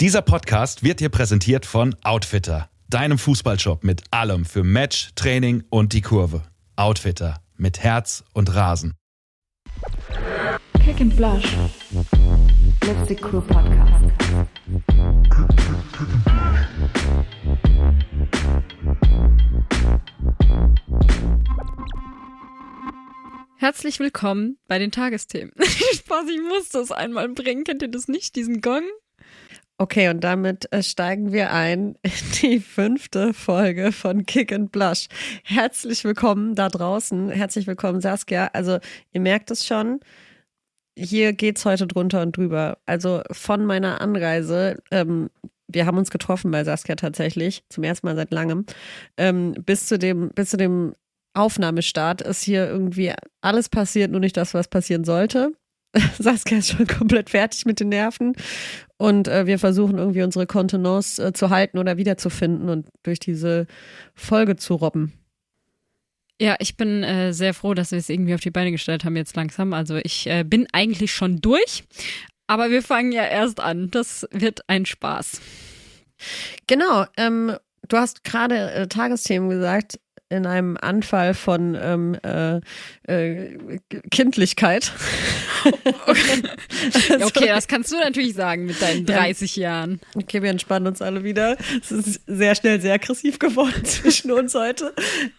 Dieser Podcast wird dir präsentiert von Outfitter, deinem Fußballshop mit allem für Match, Training und die Kurve. Outfitter mit Herz und Rasen. Kick and Blush. Let's the Crew Podcast. Herzlich willkommen bei den Tagesthemen. Spaß, ich muss das einmal bringen. Kennt ihr das nicht, diesen Gong? Okay, und damit äh, steigen wir ein in die fünfte Folge von Kick and Blush. Herzlich willkommen da draußen. Herzlich willkommen, Saskia. Also, ihr merkt es schon. Hier geht's heute drunter und drüber. Also von meiner Anreise, ähm, wir haben uns getroffen bei Saskia tatsächlich, zum ersten Mal seit langem, ähm, bis zu dem, bis zu dem Aufnahmestart ist hier irgendwie alles passiert, nur nicht das, was passieren sollte. Saskia ist schon komplett fertig mit den Nerven und äh, wir versuchen irgendwie unsere Kontenance äh, zu halten oder wiederzufinden und durch diese Folge zu robben. Ja, ich bin äh, sehr froh, dass wir es irgendwie auf die Beine gestellt haben jetzt langsam. Also ich äh, bin eigentlich schon durch, aber wir fangen ja erst an. Das wird ein Spaß. Genau, ähm, du hast gerade äh, Tagesthemen gesagt in einem Anfall von ähm, äh, äh, Kindlichkeit. Okay. Okay, das kannst du natürlich sagen mit deinen 30 ja. Jahren. Okay, wir entspannen uns alle wieder. Es ist sehr schnell sehr aggressiv geworden zwischen uns heute.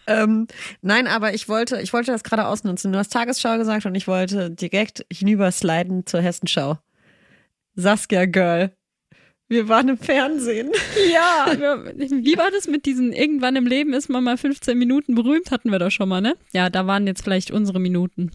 Ähm, nein, aber ich wollte, ich wollte das gerade ausnutzen. Du hast Tagesschau gesagt und ich wollte direkt hinübersliden zur Hessenschau. Saskia Girl. Wir waren im Fernsehen. Ja, wie war das mit diesen irgendwann im Leben ist man mal 15 Minuten berühmt, hatten wir doch schon mal, ne? Ja, da waren jetzt vielleicht unsere Minuten.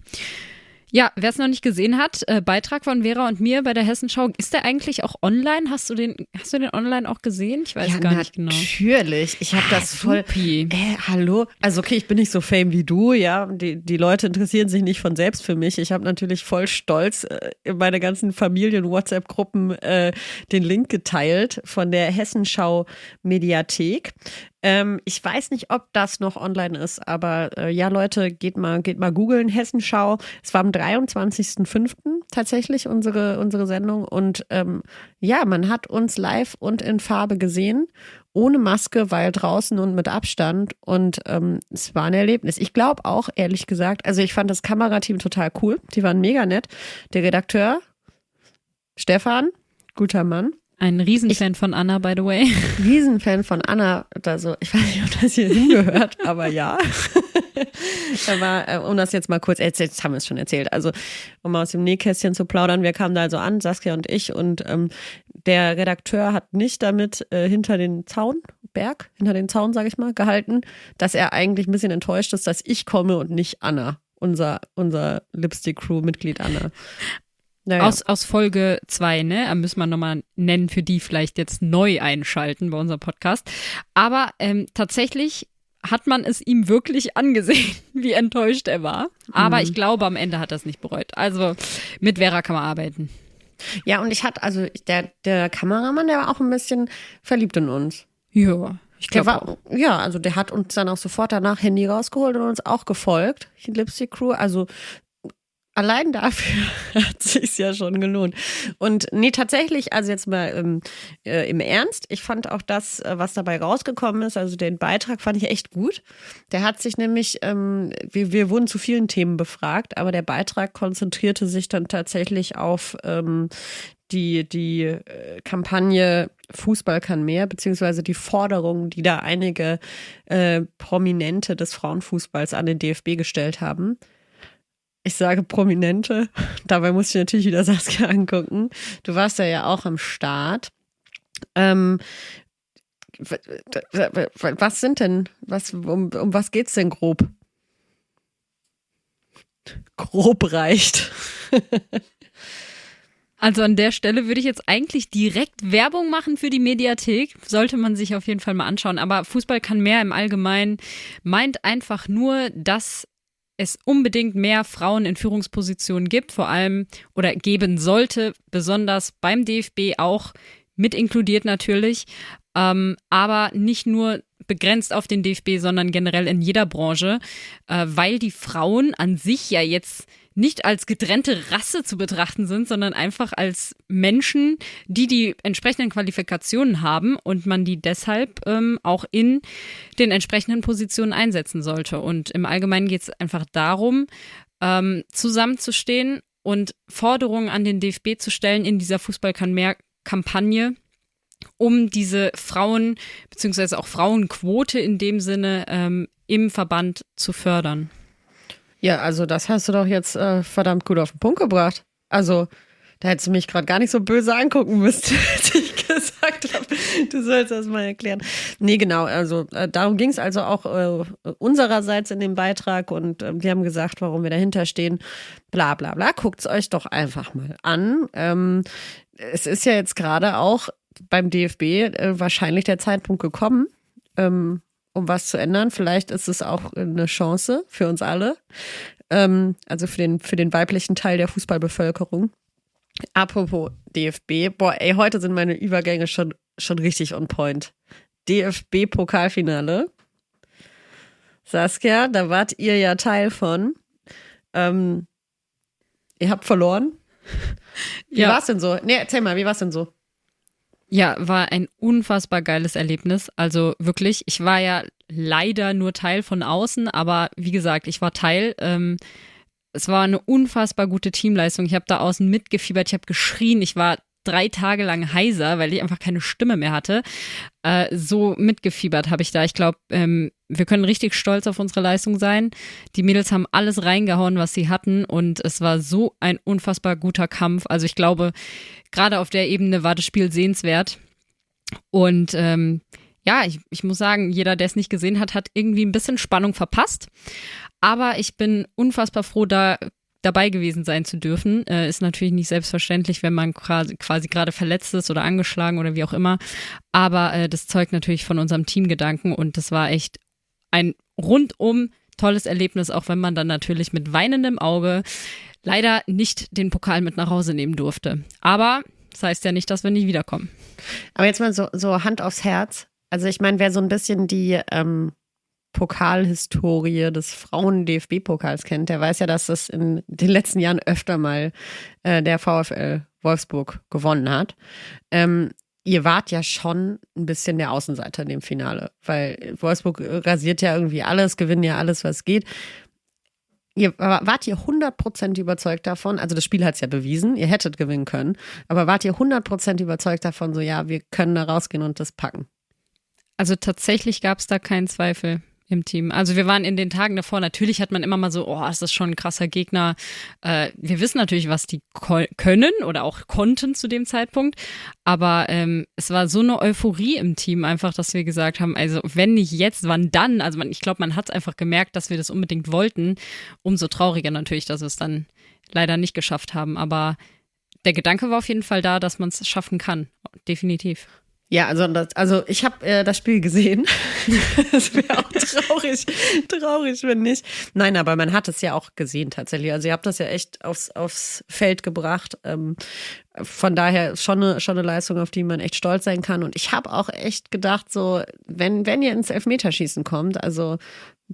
Ja, wer es noch nicht gesehen hat, äh, Beitrag von Vera und mir bei der Hessenschau, ist der eigentlich auch online? Hast du den, hast du den online auch gesehen? Ich weiß ja, gar nicht genau. Natürlich, ich habe das voll. Äh, hallo, also okay, ich bin nicht so fame wie du, ja. Die, die Leute interessieren sich nicht von selbst für mich. Ich habe natürlich voll stolz äh, in meine ganzen Familien-WhatsApp-Gruppen äh, den Link geteilt von der Hessenschau Mediathek. Ähm, ich weiß nicht, ob das noch online ist, aber äh, ja, Leute, geht mal, geht mal googeln, Hessenschau. Es war am 23.05. tatsächlich unsere, unsere Sendung und ähm, ja, man hat uns live und in Farbe gesehen, ohne Maske, weil draußen und mit Abstand und ähm, es war ein Erlebnis. Ich glaube auch, ehrlich gesagt, also ich fand das Kamerateam total cool. Die waren mega nett. Der Redakteur, Stefan, guter Mann. Ein Riesenfan ich, von Anna, by the way. Riesenfan von Anna. Also, ich weiß nicht, ob das hier hingehört, aber ja. aber, äh, um das jetzt mal kurz, jetzt, jetzt haben wir es schon erzählt. Also, um mal aus dem Nähkästchen zu plaudern, wir kamen da also an, Saskia und ich, und ähm, der Redakteur hat nicht damit äh, hinter den Zaun, Berg, hinter den Zaun, sage ich mal, gehalten, dass er eigentlich ein bisschen enttäuscht ist, dass ich komme und nicht Anna unser, unser Lipstick-Crew-Mitglied Anna. Naja. Aus, aus Folge 2, ne? Müssen wir nochmal nennen, für die vielleicht jetzt neu einschalten bei unserem Podcast. Aber ähm, tatsächlich hat man es ihm wirklich angesehen, wie enttäuscht er war. Aber mhm. ich glaube, am Ende hat er es nicht bereut. Also mit Vera kann man arbeiten. Ja, und ich hatte, also der, der Kameramann, der war auch ein bisschen verliebt in uns. Ja. Ich glaube Ja, also der hat uns dann auch sofort danach Handy rausgeholt und uns auch gefolgt, die Lipstick Crew. Also allein dafür hat sich's ja schon gelohnt. Und nee, tatsächlich, also jetzt mal ähm, äh, im Ernst, ich fand auch das, äh, was dabei rausgekommen ist, also den Beitrag fand ich echt gut. Der hat sich nämlich, ähm, wir, wir wurden zu vielen Themen befragt, aber der Beitrag konzentrierte sich dann tatsächlich auf ähm, die, die äh, Kampagne Fußball kann mehr, beziehungsweise die Forderungen, die da einige äh, Prominente des Frauenfußballs an den DFB gestellt haben ich sage Prominente. Dabei muss ich natürlich wieder Saskia angucken. Du warst ja ja auch am Start. Ähm, was sind denn, was, um, um was geht's denn grob? Grob reicht. Also an der Stelle würde ich jetzt eigentlich direkt Werbung machen für die Mediathek. Sollte man sich auf jeden Fall mal anschauen. Aber Fußball kann mehr im Allgemeinen meint einfach nur, dass es unbedingt mehr Frauen in Führungspositionen gibt, vor allem oder geben sollte, besonders beim DFB auch mit inkludiert natürlich, ähm, aber nicht nur begrenzt auf den DFB, sondern generell in jeder Branche, äh, weil die Frauen an sich ja jetzt nicht als getrennte Rasse zu betrachten sind, sondern einfach als Menschen, die die entsprechenden Qualifikationen haben und man die deshalb ähm, auch in den entsprechenden Positionen einsetzen sollte. Und im Allgemeinen geht es einfach darum, ähm, zusammenzustehen und Forderungen an den DFB zu stellen in dieser Fußball kann mehr Kampagne, um diese Frauen beziehungsweise auch Frauenquote in dem Sinne ähm, im Verband zu fördern. Ja, also das hast du doch jetzt äh, verdammt gut auf den Punkt gebracht. Also da hättest du mich gerade gar nicht so böse angucken müssen, als ich gesagt habe, du sollst das mal erklären. Nee, genau, also äh, darum ging es also auch äh, unsererseits in dem Beitrag und äh, wir haben gesagt, warum wir dahinter stehen. Bla bla bla. Guckt es euch doch einfach mal an. Ähm, es ist ja jetzt gerade auch beim DFB äh, wahrscheinlich der Zeitpunkt gekommen, ähm, um was zu ändern. Vielleicht ist es auch eine Chance für uns alle, ähm, also für den, für den weiblichen Teil der Fußballbevölkerung. Apropos DFB, boah, ey, heute sind meine Übergänge schon, schon richtig on point. DFB-Pokalfinale. Saskia, da wart ihr ja Teil von. Ähm, ihr habt verloren. Wie Ja. war's denn so? Nee, erzähl mal, wie war's denn so? Ja, war ein unfassbar geiles Erlebnis. Also wirklich, ich war ja leider nur Teil von außen, aber wie gesagt, ich war Teil. Ähm, es war eine unfassbar gute Teamleistung. Ich habe da außen mitgefiebert, ich habe geschrien, ich war drei Tage lang heiser, weil ich einfach keine Stimme mehr hatte. Äh, so mitgefiebert habe ich da. Ich glaube, ähm, wir können richtig stolz auf unsere Leistung sein. Die Mädels haben alles reingehauen, was sie hatten und es war so ein unfassbar guter Kampf. Also ich glaube, gerade auf der Ebene war das Spiel sehenswert. Und ähm, ja, ich, ich muss sagen, jeder, der es nicht gesehen hat, hat irgendwie ein bisschen Spannung verpasst. Aber ich bin unfassbar froh, da dabei gewesen sein zu dürfen. Äh, ist natürlich nicht selbstverständlich, wenn man quasi, quasi gerade verletzt ist oder angeschlagen oder wie auch immer. Aber äh, das zeugt natürlich von unserem Teamgedanken und das war echt ein rundum tolles Erlebnis, auch wenn man dann natürlich mit weinendem Auge leider nicht den Pokal mit nach Hause nehmen durfte. Aber das heißt ja nicht, dass wir nicht wiederkommen. Aber jetzt mal so, so Hand aufs Herz. Also ich meine, wer so ein bisschen die ähm, Pokalhistorie des Frauen-DFB-Pokals kennt, der weiß ja, dass das in den letzten Jahren öfter mal äh, der VfL Wolfsburg gewonnen hat. Ähm, ihr wart ja schon ein bisschen der Außenseiter in dem Finale, weil Wolfsburg rasiert ja irgendwie alles, gewinnt ja alles, was geht. Ihr, wart ihr 100% überzeugt davon, also das Spiel hat es ja bewiesen, ihr hättet gewinnen können, aber wart ihr 100% überzeugt davon, so ja, wir können da rausgehen und das packen? Also tatsächlich gab es da keinen Zweifel im Team. Also wir waren in den Tagen davor, natürlich hat man immer mal so, oh, ist das schon ein krasser Gegner. Äh, wir wissen natürlich, was die können oder auch konnten zu dem Zeitpunkt. Aber ähm, es war so eine Euphorie im Team einfach, dass wir gesagt haben, also wenn nicht jetzt, wann dann? Also man, ich glaube, man hat es einfach gemerkt, dass wir das unbedingt wollten. Umso trauriger natürlich, dass wir es dann leider nicht geschafft haben. Aber der Gedanke war auf jeden Fall da, dass man es schaffen kann. Definitiv. Ja, also, das, also ich habe äh, das Spiel gesehen. das wäre auch traurig, traurig, wenn nicht. Nein, aber man hat es ja auch gesehen tatsächlich. Also ihr habt das ja echt aufs, aufs Feld gebracht. Ähm, von daher schon eine, schon eine Leistung, auf die man echt stolz sein kann. Und ich habe auch echt gedacht, so, wenn, wenn ihr ins Elfmeterschießen kommt, also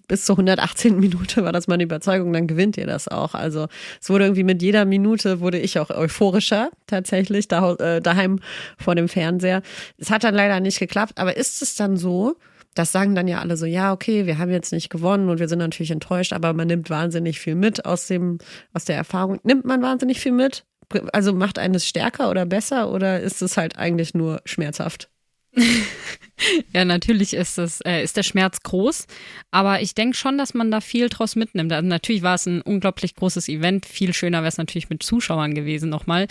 bis zur 118. Minute war das meine Überzeugung, dann gewinnt ihr das auch. Also es wurde irgendwie mit jeder Minute wurde ich auch euphorischer tatsächlich da, äh, daheim vor dem Fernseher. Es hat dann leider nicht geklappt, aber ist es dann so, das sagen dann ja alle so, ja, okay, wir haben jetzt nicht gewonnen und wir sind natürlich enttäuscht, aber man nimmt wahnsinnig viel mit aus dem, aus der Erfahrung. Nimmt man wahnsinnig viel mit? Also macht eines stärker oder besser oder ist es halt eigentlich nur schmerzhaft? ja, natürlich ist es, äh, ist der Schmerz groß, aber ich denke schon, dass man da viel draus mitnimmt. Also natürlich war es ein unglaublich großes Event. Viel schöner wäre es natürlich mit Zuschauern gewesen nochmal.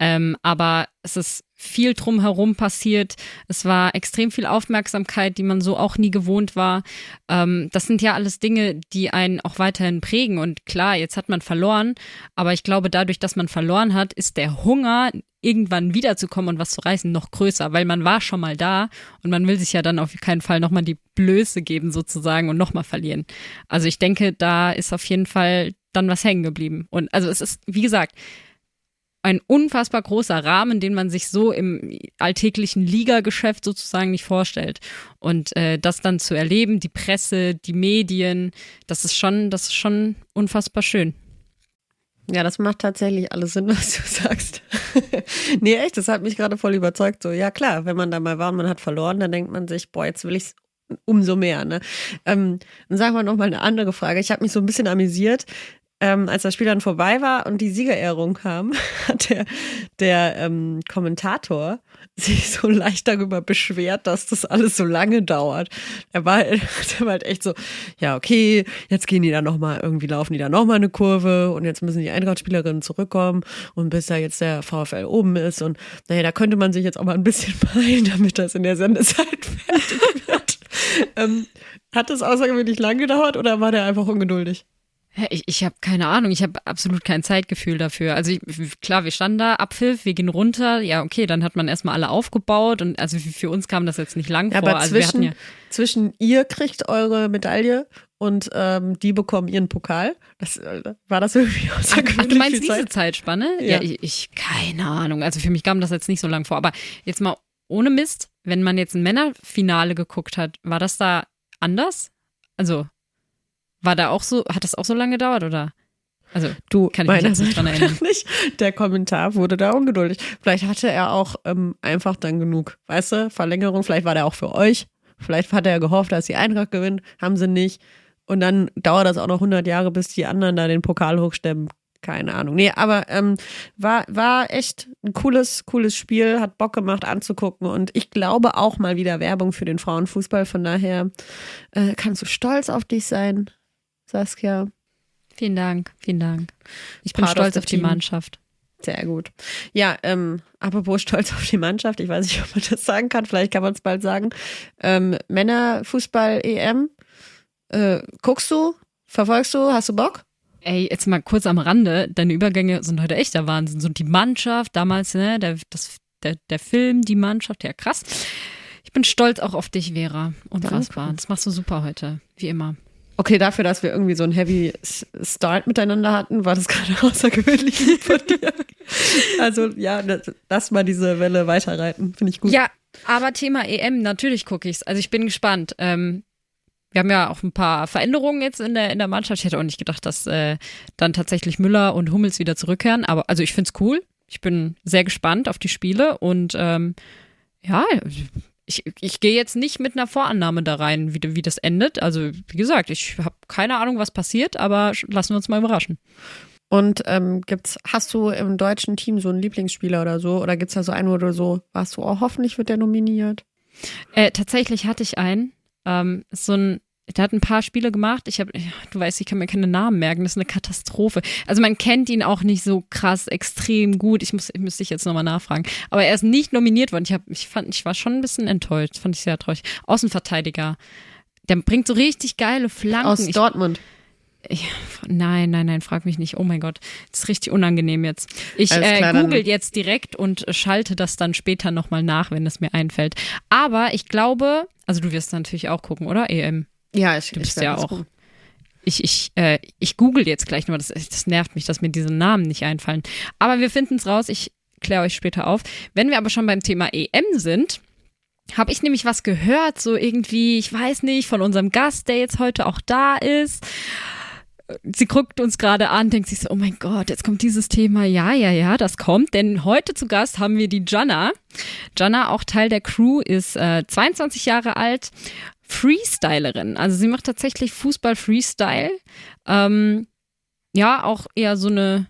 Ähm, aber es ist viel drumherum passiert. Es war extrem viel Aufmerksamkeit, die man so auch nie gewohnt war. Ähm, das sind ja alles Dinge, die einen auch weiterhin prägen. Und klar, jetzt hat man verloren, aber ich glaube, dadurch, dass man verloren hat, ist der Hunger, irgendwann wiederzukommen und was zu reißen, noch größer, weil man war schon mal da und man will sich ja dann auf keinen Fall nochmal die Blöße geben sozusagen und nochmal verlieren. Also ich denke, da ist auf jeden Fall dann was hängen geblieben. Und also es ist, wie gesagt, ein unfassbar großer Rahmen, den man sich so im alltäglichen Ligageschäft sozusagen nicht vorstellt. Und äh, das dann zu erleben, die Presse, die Medien, das ist schon, das ist schon unfassbar schön. Ja, das macht tatsächlich alles Sinn, was du sagst. nee, echt, das hat mich gerade voll überzeugt. So, ja klar, wenn man da mal war und man hat verloren, dann denkt man sich, boah, jetzt will ich's umso mehr. Ne? Ähm, dann sagen wir noch mal eine andere Frage. Ich habe mich so ein bisschen amüsiert ähm, als das Spiel dann vorbei war und die Siegerehrung kam, hat der, der ähm, Kommentator sich so leicht darüber beschwert, dass das alles so lange dauert. Er war, der war halt echt so, ja, okay, jetzt gehen die da nochmal, irgendwie laufen die da nochmal eine Kurve und jetzt müssen die Eintracht-Spielerinnen zurückkommen und bis da jetzt der VfL oben ist und naja, da könnte man sich jetzt auch mal ein bisschen beeilen, damit das in der Sendezeit fertig wird. ähm, hat das außergewöhnlich lang gedauert oder war der einfach ungeduldig? Ich, ich habe keine Ahnung, ich habe absolut kein Zeitgefühl dafür. Also ich, klar, wir standen da, Abpfiff, wir gehen runter, ja okay, dann hat man erstmal alle aufgebaut und also für uns kam das jetzt nicht lang ja, vor. Aber also zwischen, ja zwischen ihr kriegt eure Medaille und ähm, die bekommen ihren Pokal. Das, äh, war das irgendwie außergewöhnlich Ach, du meinst diese Zeit? Zeitspanne? Ja, Ja. ich, ich, keine Ahnung. Also für mich kam das jetzt nicht so lang vor. Aber jetzt mal ohne Mist, wenn man jetzt ein Männerfinale geguckt hat, war das da anders? Also war da auch so, hat das auch so lange gedauert oder? Also Du, Kann ich mich meiner jetzt nicht dran erinnern. Nicht. Der Kommentar wurde da ungeduldig. Vielleicht hatte er auch ähm, einfach dann genug, weißt du, Verlängerung. Vielleicht war der auch für euch. Vielleicht hat er gehofft, dass die Eintracht gewinnt. Haben sie nicht. Und dann dauert das auch noch 100 Jahre, bis die anderen da den Pokal hochstemmen. Keine Ahnung. Nee, aber ähm, war, war echt ein cooles, cooles Spiel. Hat Bock gemacht anzugucken. Und ich glaube auch mal wieder Werbung für den Frauenfußball. Von daher äh, kannst du stolz auf dich sein, Saskia. vielen Dank, vielen Dank. Ich bin of stolz auf die team. Mannschaft. Sehr gut. Ja, ähm, apropos stolz auf die Mannschaft, ich weiß nicht, ob man das sagen kann, vielleicht kann man es bald sagen. Ähm, Männerfußball-EM, äh, guckst du? Verfolgst du? Hast du Bock? Ey, jetzt mal kurz am Rande, deine Übergänge sind heute echt der Wahnsinn. So die Mannschaft, damals, ne, der, das, der, der Film, die Mannschaft, ja krass. Ich bin stolz auch auf dich, Vera. Unfassbar. Danke. Das machst du super heute, wie immer. Okay, dafür, dass wir irgendwie so einen Heavy Start miteinander hatten, war das gerade außergewöhnlich von dir. Also ja, lass mal diese Welle weiterreiten, finde ich gut. Ja, aber Thema EM, natürlich gucke ich's. Also ich bin gespannt. Ähm, wir haben ja auch ein paar Veränderungen jetzt in der, in der Mannschaft. Ich hätte auch nicht gedacht, dass äh, dann tatsächlich Müller und Hummels wieder zurückkehren. Aber also ich find's cool. Ich bin sehr gespannt auf die Spiele und ähm, ja, ich, ich gehe jetzt nicht mit einer Vorannahme da rein, wie, wie das endet. Also wie gesagt, ich habe keine Ahnung, was passiert, aber lassen wir uns mal überraschen. Und ähm, gibt's, hast du im deutschen Team so einen Lieblingsspieler oder so? Oder gibt's da so einen, wo du so, warst du, oh, hoffentlich wird der nominiert? Äh, tatsächlich hatte ich einen. Ähm, so ein, der hat ein paar Spiele gemacht. Ich habe, ja, du weißt, ich kann mir keine Namen merken. Das ist eine Katastrophe. Also man kennt ihn auch nicht so krass, extrem gut. Ich muss, ich müsste ich jetzt nochmal nachfragen. Aber er ist nicht nominiert worden. Ich habe, ich fand, ich war schon ein bisschen enttäuscht. Fand ich sehr traurig. Außenverteidiger. Der bringt so richtig geile Flanken. Aus Ich- Dortmund. ich, nein, nein, nein, frag mich nicht. Oh mein Gott, das ist richtig unangenehm jetzt. Ich äh, klar, dann- google jetzt direkt und schalte das dann später nochmal nach, wenn es mir einfällt. Aber ich glaube, also du wirst natürlich auch gucken, oder? EM. Ja, ich, Du ich bist werd ja auch. Ich, ich, äh, ich google jetzt gleich nur, das, das nervt mich, dass mir diese Namen nicht einfallen. Aber wir finden es raus, ich kläre euch später auf. Wenn wir aber schon beim Thema EM sind, habe ich nämlich was gehört, so irgendwie, ich weiß nicht, von unserem Gast, der jetzt heute auch da ist. Sie guckt uns gerade an, denkt sich so, oh mein Gott, jetzt kommt dieses Thema. Ja, ja, ja, das kommt. Denn heute zu Gast haben wir die Jana. Jana, auch Teil der Crew, ist äh, 22 Jahre alt, Freestylerin. Also sie macht tatsächlich Fußball-Freestyle. Ähm, ja, auch eher so eine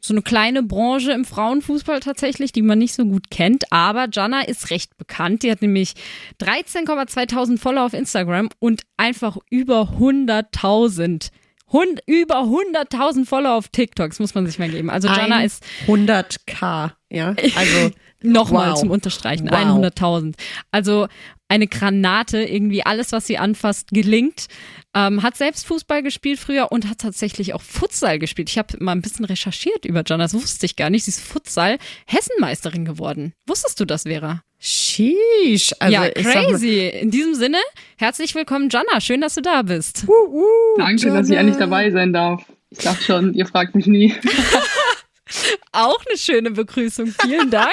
so eine kleine Branche im Frauenfußball tatsächlich, die man nicht so gut kennt. Aber Jana ist recht bekannt. Die hat nämlich 13,2000 Follower auf Instagram und einfach über 100.000. Hund, über 100.000 Follower auf TikTok. Das muss man sich mal geben. Also Jana ist 100k, ja. Also Nochmal Wow. zum Unterstreichen, Wow. 100.000. Also eine Granate, irgendwie alles, was sie anfasst, gelingt. Ähm, hat selbst Fußball gespielt früher und hat tatsächlich auch Futsal gespielt. Ich habe mal ein bisschen recherchiert über Jana, das wusste ich gar nicht. Sie ist Futsal-Hessenmeisterin geworden. Wusstest du das, Vera? Sheesh. Also ja, mal- crazy. In diesem Sinne, herzlich willkommen, Jana. Schön, dass du da bist. Uh, uh, Danke, dass ich Jana. endlich dabei sein darf. Ich dachte schon, ihr fragt mich nie. Auch eine schöne Begrüßung. Vielen Dank.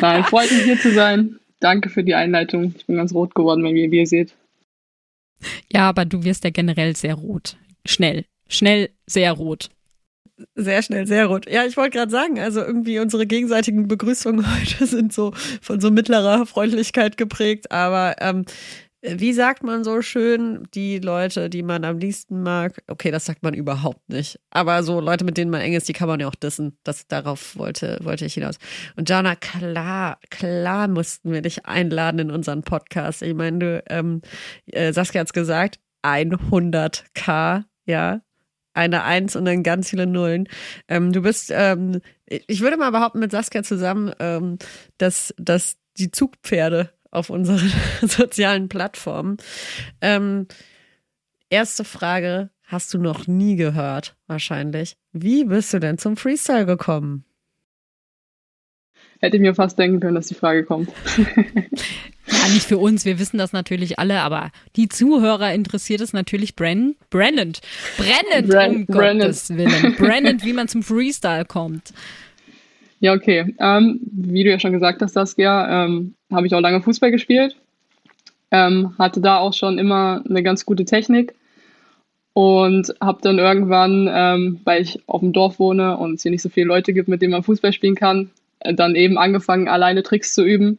Nein, freut mich hier zu sein. Danke für die Einleitung. Ich bin ganz rot geworden, wenn ihr, wie ihr seht. Ja, aber du wirst ja generell sehr rot. Schnell. Schnell sehr rot. Sehr schnell, sehr rot. Ja, ich wollte gerade sagen, also irgendwie unsere gegenseitigen Begrüßungen heute sind so von so mittlerer Freundlichkeit geprägt, aber ähm, wie sagt man so schön, die Leute, die man am liebsten mag? Okay, das sagt man überhaupt nicht. Aber so Leute, mit denen man eng ist, die kann man ja auch dissen. Das, darauf wollte, wollte ich hinaus. Und Jana, klar, klar mussten wir dich einladen in unseren Podcast. Ich meine, du, ähm, äh, Saskia hat's gesagt, 100k, ja, eine Eins und dann ganz viele Nullen. Ähm, du bist, ähm, ich würde mal behaupten, mit Saskia zusammen, ähm, dass, dass die Zugpferde auf unseren sozialen Plattformen. Ähm, erste Frage hast du noch nie gehört, wahrscheinlich. Wie bist du denn zum Freestyle gekommen? Hätte ich mir fast denken können, dass die Frage kommt. Ja, nicht für uns, wir wissen das natürlich alle, aber die Zuhörer interessiert es natürlich Brenn, brennend. Brennend, Bren um Brennend. Gottes Willen. Brennend, wie man zum Freestyle kommt. Ja, okay. Ähm, wie du ja schon gesagt hast, Saskia, ähm, habe ich auch lange Fußball gespielt. Ähm, hatte da auch schon immer eine ganz gute Technik und habe dann irgendwann, ähm, weil ich auf dem Dorf wohne und es hier nicht so viele Leute gibt, mit denen man Fußball spielen kann, äh, dann eben angefangen, alleine Tricks zu üben.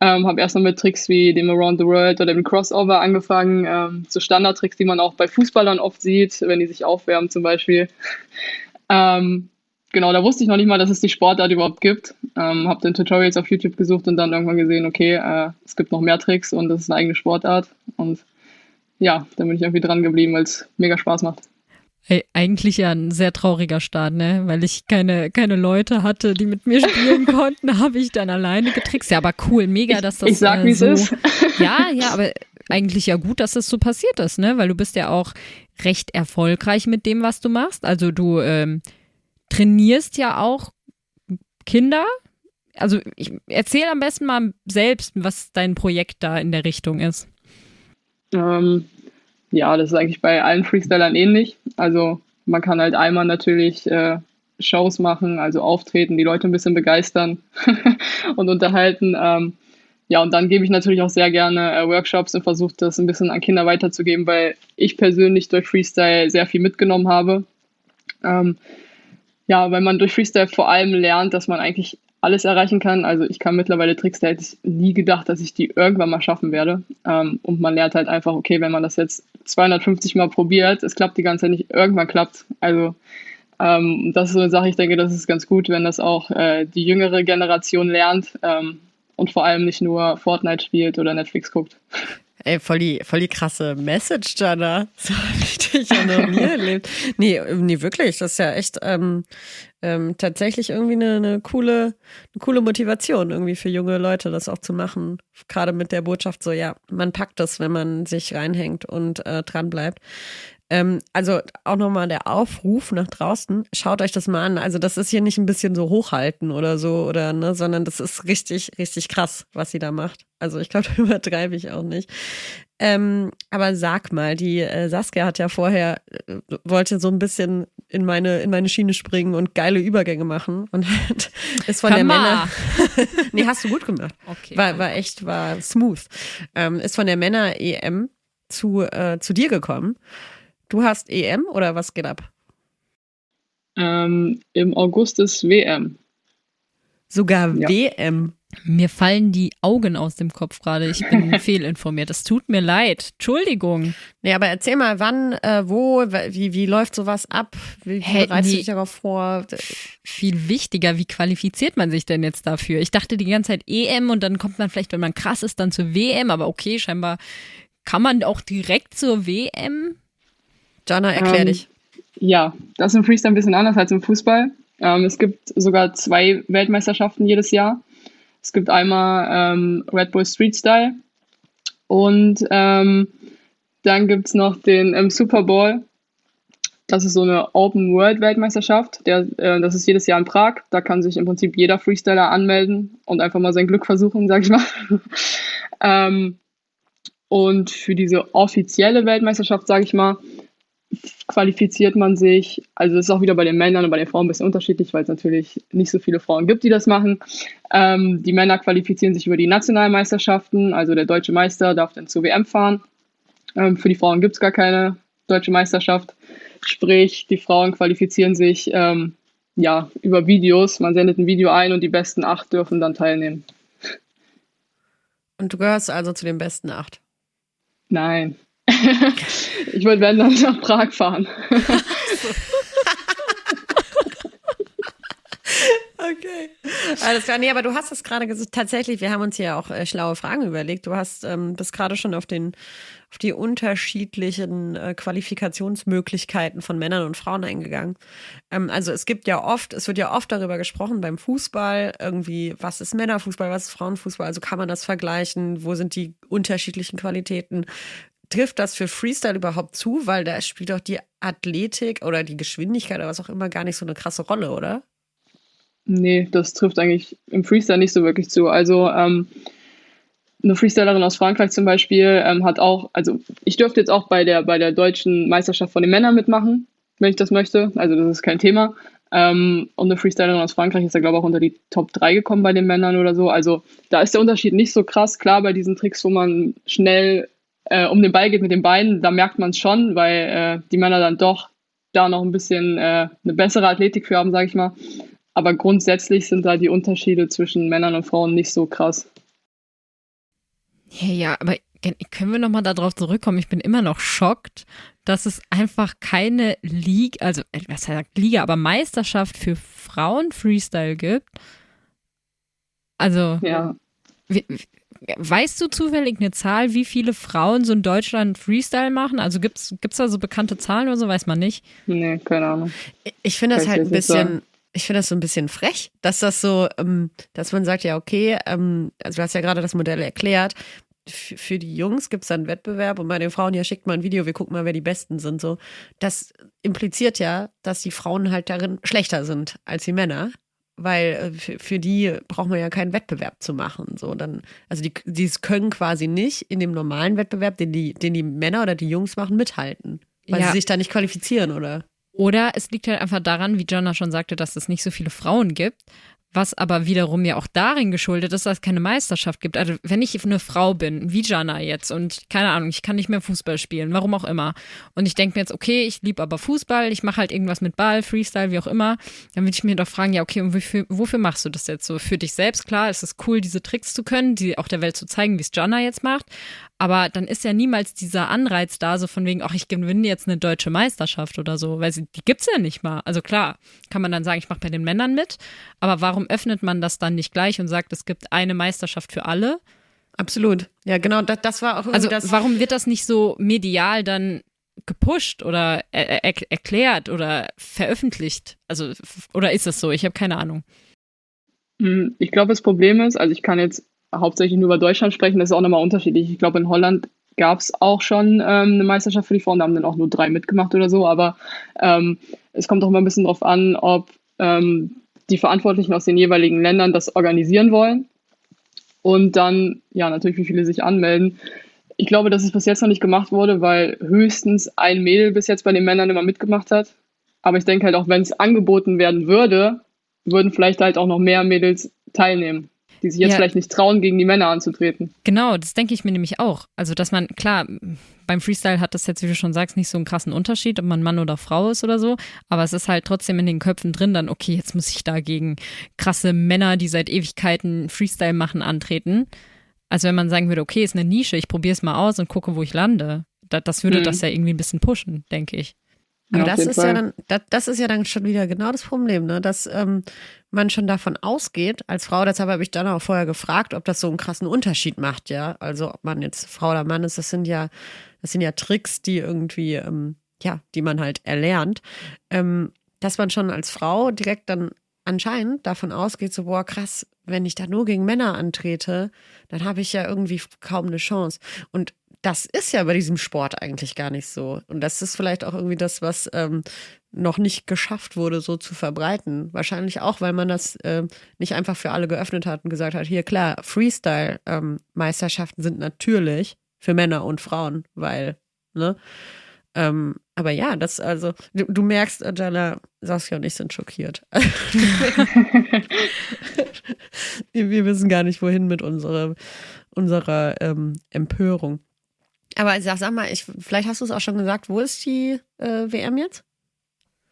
Ähm, habe erstmal mit Tricks wie dem Around the World oder dem Crossover angefangen, ähm, so Standardtricks, die man auch bei Fußballern oft sieht, wenn die sich aufwärmen zum Beispiel. ähm, genau, da wusste ich noch nicht mal, dass es die Sportart überhaupt gibt. Ähm, habe dann Tutorials auf YouTube gesucht und dann irgendwann gesehen, okay, äh, es gibt noch mehr Tricks und das ist eine eigene Sportart. Und ja, dann bin ich irgendwie dran geblieben, weil es mega Spaß macht. Hey, eigentlich ja ein sehr trauriger Start, ne? Weil ich keine, keine Leute hatte, die mit mir spielen konnten, habe ich dann alleine getrickst. Ja, aber cool, mega, dass das. Ich sag, äh, wie so, es ist. Ja, ja, aber eigentlich ja gut, dass das so passiert ist, ne? Weil du bist ja auch recht erfolgreich mit dem, was du machst. Also du ähm, trainierst ja auch Kinder. Also ich erzähl am besten mal selbst, was dein Projekt da in der Richtung ist. Ähm, ja, das ist eigentlich bei allen Freestylern ähnlich. Also man kann halt einmal natürlich äh, Shows machen, also auftreten, die Leute ein bisschen begeistern und unterhalten. Ähm, ja, und dann gebe ich natürlich auch sehr gerne äh, Workshops und versuche das ein bisschen an Kinder weiterzugeben, weil ich persönlich durch Freestyle sehr viel mitgenommen habe. Ähm, ja, weil man durch Freestyle vor allem lernt, dass man eigentlich alles erreichen kann. Also ich kann mittlerweile Tricks, da hätte ich nie gedacht, dass ich die irgendwann mal schaffen werde. Ähm, und man lernt halt einfach, okay, wenn man das jetzt 250 Mal probiert, es klappt die ganze Zeit nicht, irgendwann klappt. Also ähm, das ist so eine Sache, ich denke, das ist ganz gut, wenn das auch äh, die jüngere Generation lernt ähm, und vor allem nicht nur Fortnite spielt oder Netflix guckt. Ey, voll die, voll die krasse Message, Jana. So habe ich dich ja noch nie erlebt. Nee, nee, wirklich. Das ist ja echt ähm, ähm, tatsächlich irgendwie eine, eine, coole, eine coole Motivation irgendwie für junge Leute, das auch zu machen. Gerade mit der Botschaft so, ja, man packt das, wenn man sich reinhängt und äh, dran bleibt. Ähm, also auch nochmal der Aufruf nach draußen, schaut euch das mal an. Also das ist hier nicht ein bisschen so hochhalten oder so, oder ne, sondern das ist richtig, richtig krass, was sie da macht. Also ich glaube, da übertreibe ich auch nicht. Ähm, aber sag mal, die äh, Saskia hat ja vorher, äh, wollte so ein bisschen in meine, in meine Schiene springen und geile Übergänge machen und ist von Kann der Männer. nee, hast du gut gemacht. Okay. War, war echt, war smooth. Ähm, ist von der Männer-EM zu, äh, zu dir gekommen. Du hast EM oder was geht ab? Ähm, Im August ist WM. Sogar ja. WM. Mir fallen die Augen aus dem Kopf gerade. Ich bin fehlinformiert. Es tut mir leid. Entschuldigung. Nee, aber erzähl mal, wann, äh, wo, wie, wie läuft sowas ab? Wie, wie hey, bereitest du dich darauf vor? Viel wichtiger, wie qualifiziert man sich denn jetzt dafür? Ich dachte die ganze Zeit EM und dann kommt man vielleicht, wenn man krass ist, dann zur WM. Aber okay, scheinbar kann man auch direkt zur WM. Jana, erklär ähm, dich. Ja, das ist im Freestyle ein bisschen anders als im Fußball. Ähm, es gibt sogar zwei Weltmeisterschaften jedes Jahr. Es gibt einmal ähm, Red Bull Street Style und ähm, dann gibt es noch den ähm, Super Bowl. Das ist so eine Open World Weltmeisterschaft. Der, äh, das ist jedes Jahr in Prag. Da kann sich im Prinzip jeder Freestyler anmelden und einfach mal sein Glück versuchen, sag ich mal. ähm, und für diese offizielle Weltmeisterschaft, sage ich mal, qualifiziert man sich. Also es ist auch wieder bei den Männern und bei den Frauen ein bisschen unterschiedlich, weil es natürlich nicht so viele Frauen gibt, die das machen. Ähm, die Männer qualifizieren sich über die Nationalmeisterschaften, also der deutsche Meister darf dann zur WM fahren. Ähm, für die Frauen gibt es gar keine deutsche Meisterschaft. Sprich, die Frauen qualifizieren sich ähm, ja, über Videos. Man sendet ein Video ein und die besten acht dürfen dann teilnehmen. Und du gehörst also zu den besten acht? Nein. Ich wollte werden dann nach Prag fahren. Okay. Alles klar. Nee, aber du hast es gerade gesagt, tatsächlich, wir haben uns hier auch äh, schlaue Fragen überlegt. Du hast ähm, bist gerade schon auf den auf die unterschiedlichen äh, Qualifikationsmöglichkeiten von Männern und Frauen eingegangen. Ähm, also es gibt ja oft, es wird ja oft darüber gesprochen beim Fußball, irgendwie, was ist Männerfußball, was ist Frauenfußball, also kann man das vergleichen, wo sind die unterschiedlichen Qualitäten? Trifft das für Freestyle überhaupt zu? Weil da spielt doch die Athletik oder die Geschwindigkeit oder was auch immer gar nicht so eine krasse Rolle, oder? Nee, das trifft eigentlich im Freestyle nicht so wirklich zu. Also ähm, eine Freestylerin aus Frankreich zum Beispiel ähm, hat auch, also ich dürfte jetzt auch bei der, bei der deutschen Meisterschaft von den Männern mitmachen, wenn ich das möchte. Also das ist kein Thema. Ähm, und eine Freestylerin aus Frankreich ist ja, glaube ich, auch unter die Top 3 gekommen bei den Männern oder so. Also da ist der Unterschied nicht so krass. Klar, bei diesen Tricks, wo man schnell äh, um den Ball geht mit den Beinen, da merkt man es schon, weil äh, die Männer dann doch da noch ein bisschen äh, eine bessere Athletik für haben, sage ich mal. Aber grundsätzlich sind da die Unterschiede zwischen Männern und Frauen nicht so krass. Ja, ja, aber können wir nochmal darauf zurückkommen? Ich bin immer noch schockt, dass es einfach keine Liga, also äh, was heißt Liga, aber Meisterschaft für Frauen Freestyle gibt. Also, ja. wie, weißt du zufällig eine Zahl, wie viele Frauen so in Deutschland Freestyle machen? Also gibt es da so bekannte Zahlen oder so? Weiß man nicht. Nee, keine Ahnung. Ich finde das halt ein bisschen, ich finde das so ein bisschen frech, dass das so, ähm, dass man sagt, ja, okay, ähm, also du hast ja gerade das Modell erklärt, für die Jungs gibt es dann einen Wettbewerb und bei den Frauen, ja, schickt mal ein Video, wir gucken mal, wer die Besten sind. So, das impliziert ja, dass die Frauen halt darin schlechter sind als die Männer, weil äh, für, für die braucht man ja keinen Wettbewerb zu machen. So, dann, also die, die können quasi nicht in dem normalen Wettbewerb, den die, den die Männer oder die Jungs machen, mithalten. Weil ja. sie sich da nicht qualifizieren, oder? Oder es liegt halt einfach daran, wie Jonna schon sagte, dass es nicht so viele Frauen gibt was aber wiederum ja auch darin geschuldet ist, dass es keine Meisterschaft gibt. Also wenn ich eine Frau bin, wie Jana jetzt, und keine Ahnung, ich kann nicht mehr Fußball spielen, warum auch immer, und ich denke mir jetzt, okay, ich liebe aber Fußball, ich mache halt irgendwas mit Ball, Freestyle, wie auch immer, dann würde ich mir doch fragen, ja, okay, und wofür, wofür machst du das jetzt so? Für dich selbst, klar, ist es cool, diese Tricks zu können, die auch der Welt zu zeigen, wie es Jana jetzt macht, aber dann ist ja niemals dieser Anreiz da, so von wegen, ach, ich gewinne jetzt eine deutsche Meisterschaft oder so, weil sie, die gibt's ja nicht mal. Also klar, kann man dann sagen, ich mache bei den Männern mit, aber warum öffnet man das dann nicht gleich und sagt, es gibt eine Meisterschaft für alle? Absolut. Ja, genau, das, das war auch Also das warum wird das nicht so medial dann gepusht oder er, er, erklärt oder veröffentlicht? Also oder ist das so? Ich habe keine Ahnung. Hm, ich glaube, das Problem ist, also ich kann jetzt hauptsächlich nur über Deutschland sprechen, das ist auch nochmal unterschiedlich. Ich glaube, in Holland gab es auch schon ähm, eine Meisterschaft für die Frauen, da haben dann auch nur drei mitgemacht oder so, aber ähm, es kommt auch immer ein bisschen darauf an, ob ähm, die Verantwortlichen aus den jeweiligen Ländern das organisieren wollen und dann, ja, natürlich, wie viele sich anmelden. Ich glaube, dass es bis jetzt noch nicht gemacht wurde, weil höchstens ein Mädel bis jetzt bei den Männern immer mitgemacht hat. Aber ich denke halt auch, wenn es angeboten werden würde, würden vielleicht halt auch noch mehr Mädels teilnehmen die sich jetzt ja. vielleicht nicht trauen, gegen die Männer anzutreten. Genau, das denke ich mir nämlich auch. Also, dass man, klar, beim Freestyle hat das jetzt, wie du schon sagst, nicht so einen krassen Unterschied, ob man Mann oder Frau ist oder so, aber es ist halt trotzdem in den Köpfen drin, dann, okay, jetzt muss ich da gegen krasse Männer, die seit Ewigkeiten Freestyle machen, antreten. Also, wenn man sagen würde, okay, ist eine Nische, ich probiere es mal aus und gucke, wo ich lande. Das, das würde mhm. das ja irgendwie ein bisschen pushen, denke ich. Aber ja, das ist Fall. ja dann, das, das, ist ja dann schon wieder genau das Problem, ne? Dass ähm, man schon davon ausgeht, als Frau, deshalb habe ich dann auch vorher gefragt, ob das so einen krassen Unterschied macht, ja. Also ob man jetzt Frau oder Mann ist, das sind ja, das sind ja Tricks, die irgendwie, ähm, ja, die man halt erlernt. Ähm, dass man schon als Frau direkt dann anscheinend davon ausgeht, so, boah, krass, wenn ich da nur gegen Männer antrete, dann habe ich ja irgendwie kaum eine Chance. Und das ist ja bei diesem Sport eigentlich gar nicht so. Und das ist vielleicht auch irgendwie das, was ähm, noch nicht geschafft wurde, so zu verbreiten. Wahrscheinlich auch, weil man das äh, nicht einfach für alle geöffnet hat und gesagt hat, hier klar, Freestyle-Meisterschaften ähm, sind natürlich für Männer und Frauen, weil, ne? Ähm, aber ja, das also, du, du merkst, Jana, Saskia und ich sind schockiert. wir wissen gar nicht, wohin mit unserer, unserer ähm, Empörung. Aber sag, sag mal, ich, vielleicht hast du es auch schon gesagt, wo ist die äh, WM jetzt?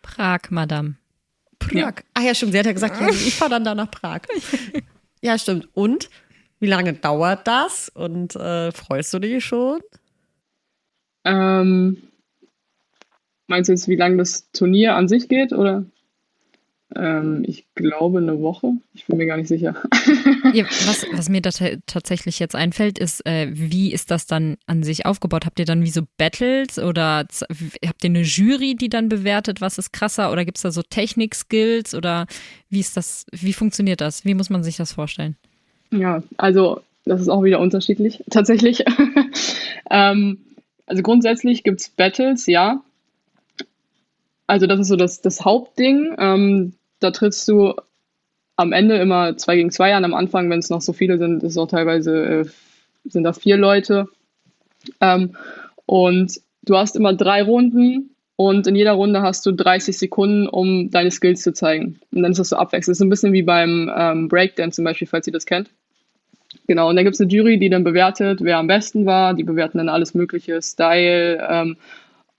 Prag, Madame. Prag. Ja. Ach ja, stimmt. Sie hat ja gesagt, ich fahre dann da nach Prag. ja, stimmt. Und wie lange dauert das? Und äh, freust du dich schon? Ähm, Meinst du jetzt, wie lange das Turnier an sich geht, oder? Ähm, ich glaube eine Woche. Ich bin mir gar nicht sicher. ja, was, was, mir da tatsächlich jetzt einfällt, ist, äh, wie ist das dann an sich aufgebaut? Habt ihr dann wie so Battles oder habt ihr eine Jury, die dann bewertet, was ist krasser? Oder gibt es da so Technik-Skills oder wie ist das, wie funktioniert das? Wie muss man sich das vorstellen? Ja, also das ist auch wieder unterschiedlich, tatsächlich. ähm, also grundsätzlich gibt es Battles, ja. Also das ist so das, das Hauptding. Ähm, da trittst du am Ende immer zwei gegen zwei an. Am Anfang, wenn es noch so viele sind, ist auch teilweise äh, sind da vier Leute. Ähm, und du hast immer drei Runden und in jeder Runde hast du 30 Sekunden, um deine Skills zu zeigen. Und dann ist das so abwechselnd. Das ist ein bisschen wie beim ähm, Breakdance zum Beispiel, falls ihr das kennt. Genau, und dann gibt es eine Jury, die dann bewertet, wer am besten war. Die bewerten dann alles Mögliche, Style, ähm,